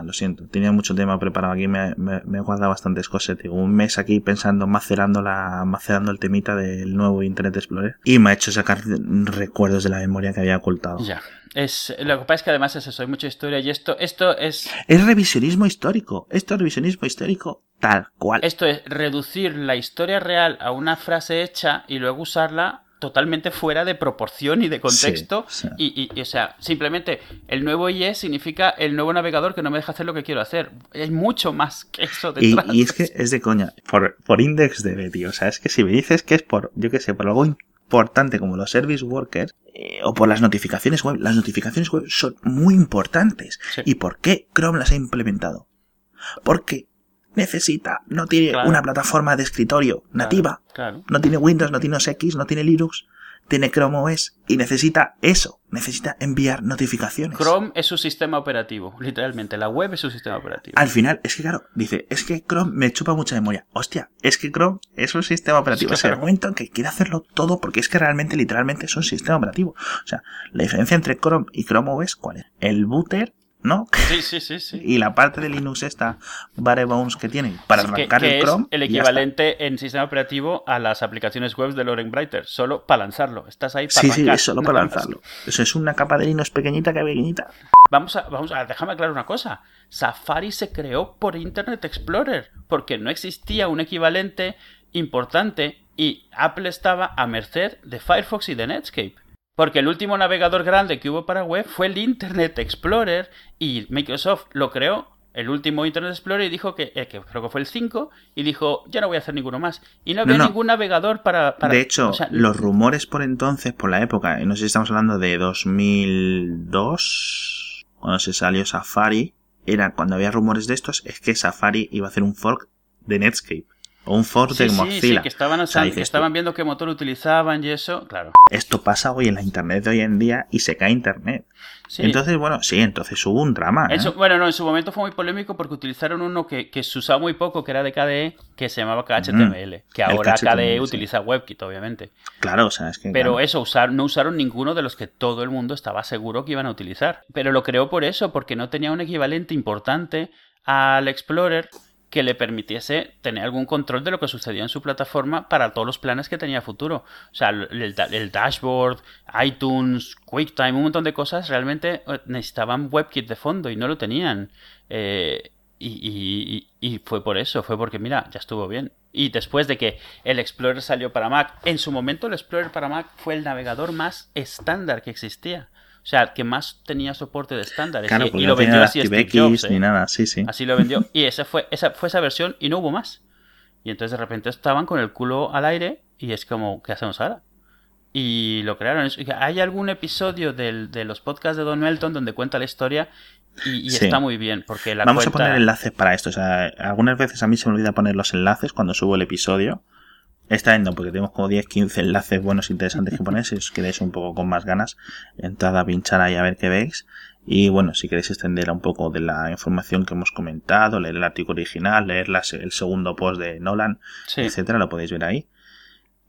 Lo siento. Tenía mucho tema preparado aquí, me, me, me he guardado bastantes cosas. Digo, un mes aquí pensando, macerando, la, macerando el temita del nuevo Internet Explorer. Y me ha hecho sacar recuerdos de la memoria que había ocultado. Ya. Es, lo que pasa es que además es eso, hay mucha historia y esto, esto es, Es revisionismo histórico. Esto es revisionismo histórico tal cual. esto es reducir la historia real a una frase hecha y luego usarla totalmente fuera de proporción y de contexto. Sí, sí. Y, y- y, o sea, simplemente el nuevo IE significa el nuevo navegador que no me deja hacer lo que quiero hacer. Hay mucho más que eso Y, detrás. y es que es de coña. Por, por index de tío. O sea, es que si me dices que es por, yo qué sé, por algo importante como los service workers eh, o por las notificaciones web, las notificaciones web son muy importantes. Sí. ¿Y por qué Chrome las ha implementado? Porque necesita, no tiene Claro. una plataforma de escritorio nativa, Claro. no tiene Windows, no tiene OS X, no tiene Linux, tiene Chrome OS y necesita eso, necesita enviar notificaciones. Chrome es su sistema operativo, literalmente. La web es su sistema operativo. Al final, es que claro, dice, es que Chrome me chupa mucha memoria. Hostia, es que Chrome es un sistema operativo. Es el momento en que quiere hacerlo todo porque es que realmente, literalmente es un sistema operativo. O sea, la diferencia entre Chrome y Chrome OS, ¿cuál es? El booter ¿no? Sí, sí, sí, sí. Y la parte de Linux esta, Barebones que tienen para Sí, arrancar que el es Chrome. el y ya equivalente en sistema operativo a las aplicaciones web de Loren Brighter, solo para lanzarlo. Estás ahí para Sí, sí, arrancar, es solo para lanzarlo. Eso es una capa de Linux pequeñita que pequeñita. Vamos a, vamos a, déjame aclarar una cosa. Safari se creó por Internet Explorer, porque no existía un equivalente importante y Apple estaba a merced de Firefox y de Netscape. Porque el último navegador grande que hubo para web fue el Internet Explorer y Microsoft lo creó, el último Internet Explorer, y dijo que, eh, que creo que fue el 5, y dijo, ya no voy a hacer ninguno más. Y no había no. ningún navegador para... para- de hecho, o sea, los rumores por entonces, por la época, no sé si estamos hablando de 2002, cuando se salió Safari, era cuando había rumores de estos, es que Safari iba a hacer un fork de Netscape. O un fork Sí, de sí, Mozilla. sí, que estaban, O sea, que dices tú, estaban viendo qué motor utilizaban y eso, claro. Esto pasa hoy en la internet de hoy en día y se cae internet. Sí. Entonces, bueno, sí, entonces hubo un drama. ¿eh? Bueno, no, en su momento fue muy polémico porque utilizaron uno que, que se usaba muy poco, que era de KDE, que se llamaba KHTML. que ahora KHTML, KDE sí. utiliza WebKit, obviamente. Claro, o sea, es que. Pero claro, eso, usar, no usaron ninguno de los que todo el mundo estaba seguro que iban a utilizar. Pero lo creó por eso, porque no tenía un equivalente importante al Explorer que le permitiese tener algún control de lo que sucedía en su plataforma para todos los planes que tenía futuro. O sea, el, el da- el dashboard, iTunes, QuickTime, un montón de cosas realmente eh, necesitaban WebKit de fondo y no lo tenían. Eh, y fue por eso, fue porque, mira, ya estuvo bien. Y después de que el Explorer salió para Mac, en su momento el Explorer para Mac fue el navegador más estándar que existía. O sea, el que más tenía soporte de estándares. claro, y, porque y no lo vendió así Steve Jobs, ¿eh? ni nada, sí, sí. Así lo vendió. Y esa fue, esa fue esa versión y no hubo más. Y entonces de repente estaban con el culo al aire y es como, ¿qué hacemos ahora? Y lo crearon. Hay algún episodio del- de los podcasts de Don Melton donde cuenta la historia y, y Sí. está muy bien porque la Vamos a poner enlaces para esto. O sea, algunas veces a mí se me olvida poner los enlaces cuando subo el episodio. Esta vez no, porque tenemos como 10, 15 enlaces buenos, interesantes que poner. Si os queréis un poco con más ganas, entrad a pinchar ahí a ver qué veis. Y bueno, si queréis extender un poco de la información que hemos comentado, leer el artículo original, leer el segundo post de Nolan, Sí. etcétera, lo podéis ver ahí.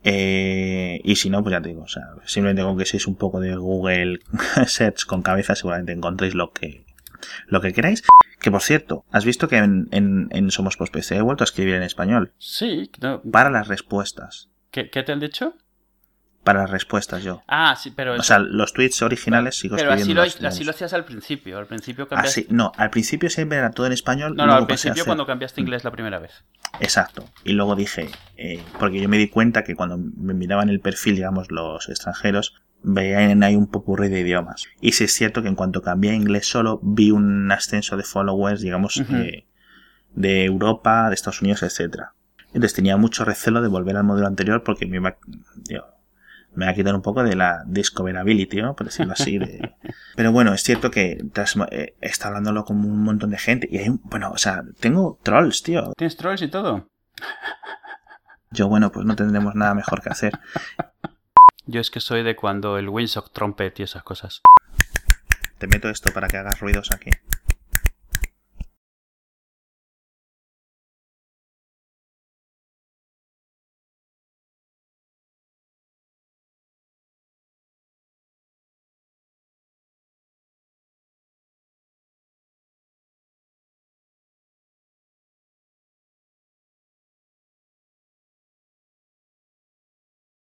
Eh, y si no, pues ya te digo, o sea, simplemente con que seáis un poco de Google Search con cabeza, seguramente encontréis lo que, lo que queráis. Que por cierto, has visto que en, en, en Somos Post PC he vuelto a escribir en español. Sí, no, Para las respuestas. ¿qué, qué te han dicho? Para las respuestas yo. Ah, sí, pero... O sea, los tweets originales sigo pero así lo, escribiendo. así lo hacías al principio. Al principio cambiaste... Así, no, al principio siempre era todo en español. No, al principio hacer- cuando cambiaste a inglés la primera vez. Exacto. Y luego dije, eh, porque yo me di cuenta que cuando me miraban el perfil, digamos, los extranjeros, veían ahí un popurrí de idiomas. Y sí es cierto que en cuanto cambié a inglés solo, vi un ascenso de followers, digamos, Ujú. eh, de Europa, de Estados Unidos, etcétera. Entonces tenía mucho recelo de volver al modelo anterior porque me iba, me va a quitar un poco de la discoverability, ¿no? Por decirlo así. de- Pero bueno, es cierto que tras, eh, está hablándolo con un montón de gente. Y hay, un- bueno, o sea, tengo trolls, tío. ¿Tienes trolls y todo? Yo, bueno, pues no tendremos nada mejor que hacer. Yo es que soy de cuando el Windsock Trumpet y esas cosas. Te meto esto para que hagas ruidos aquí.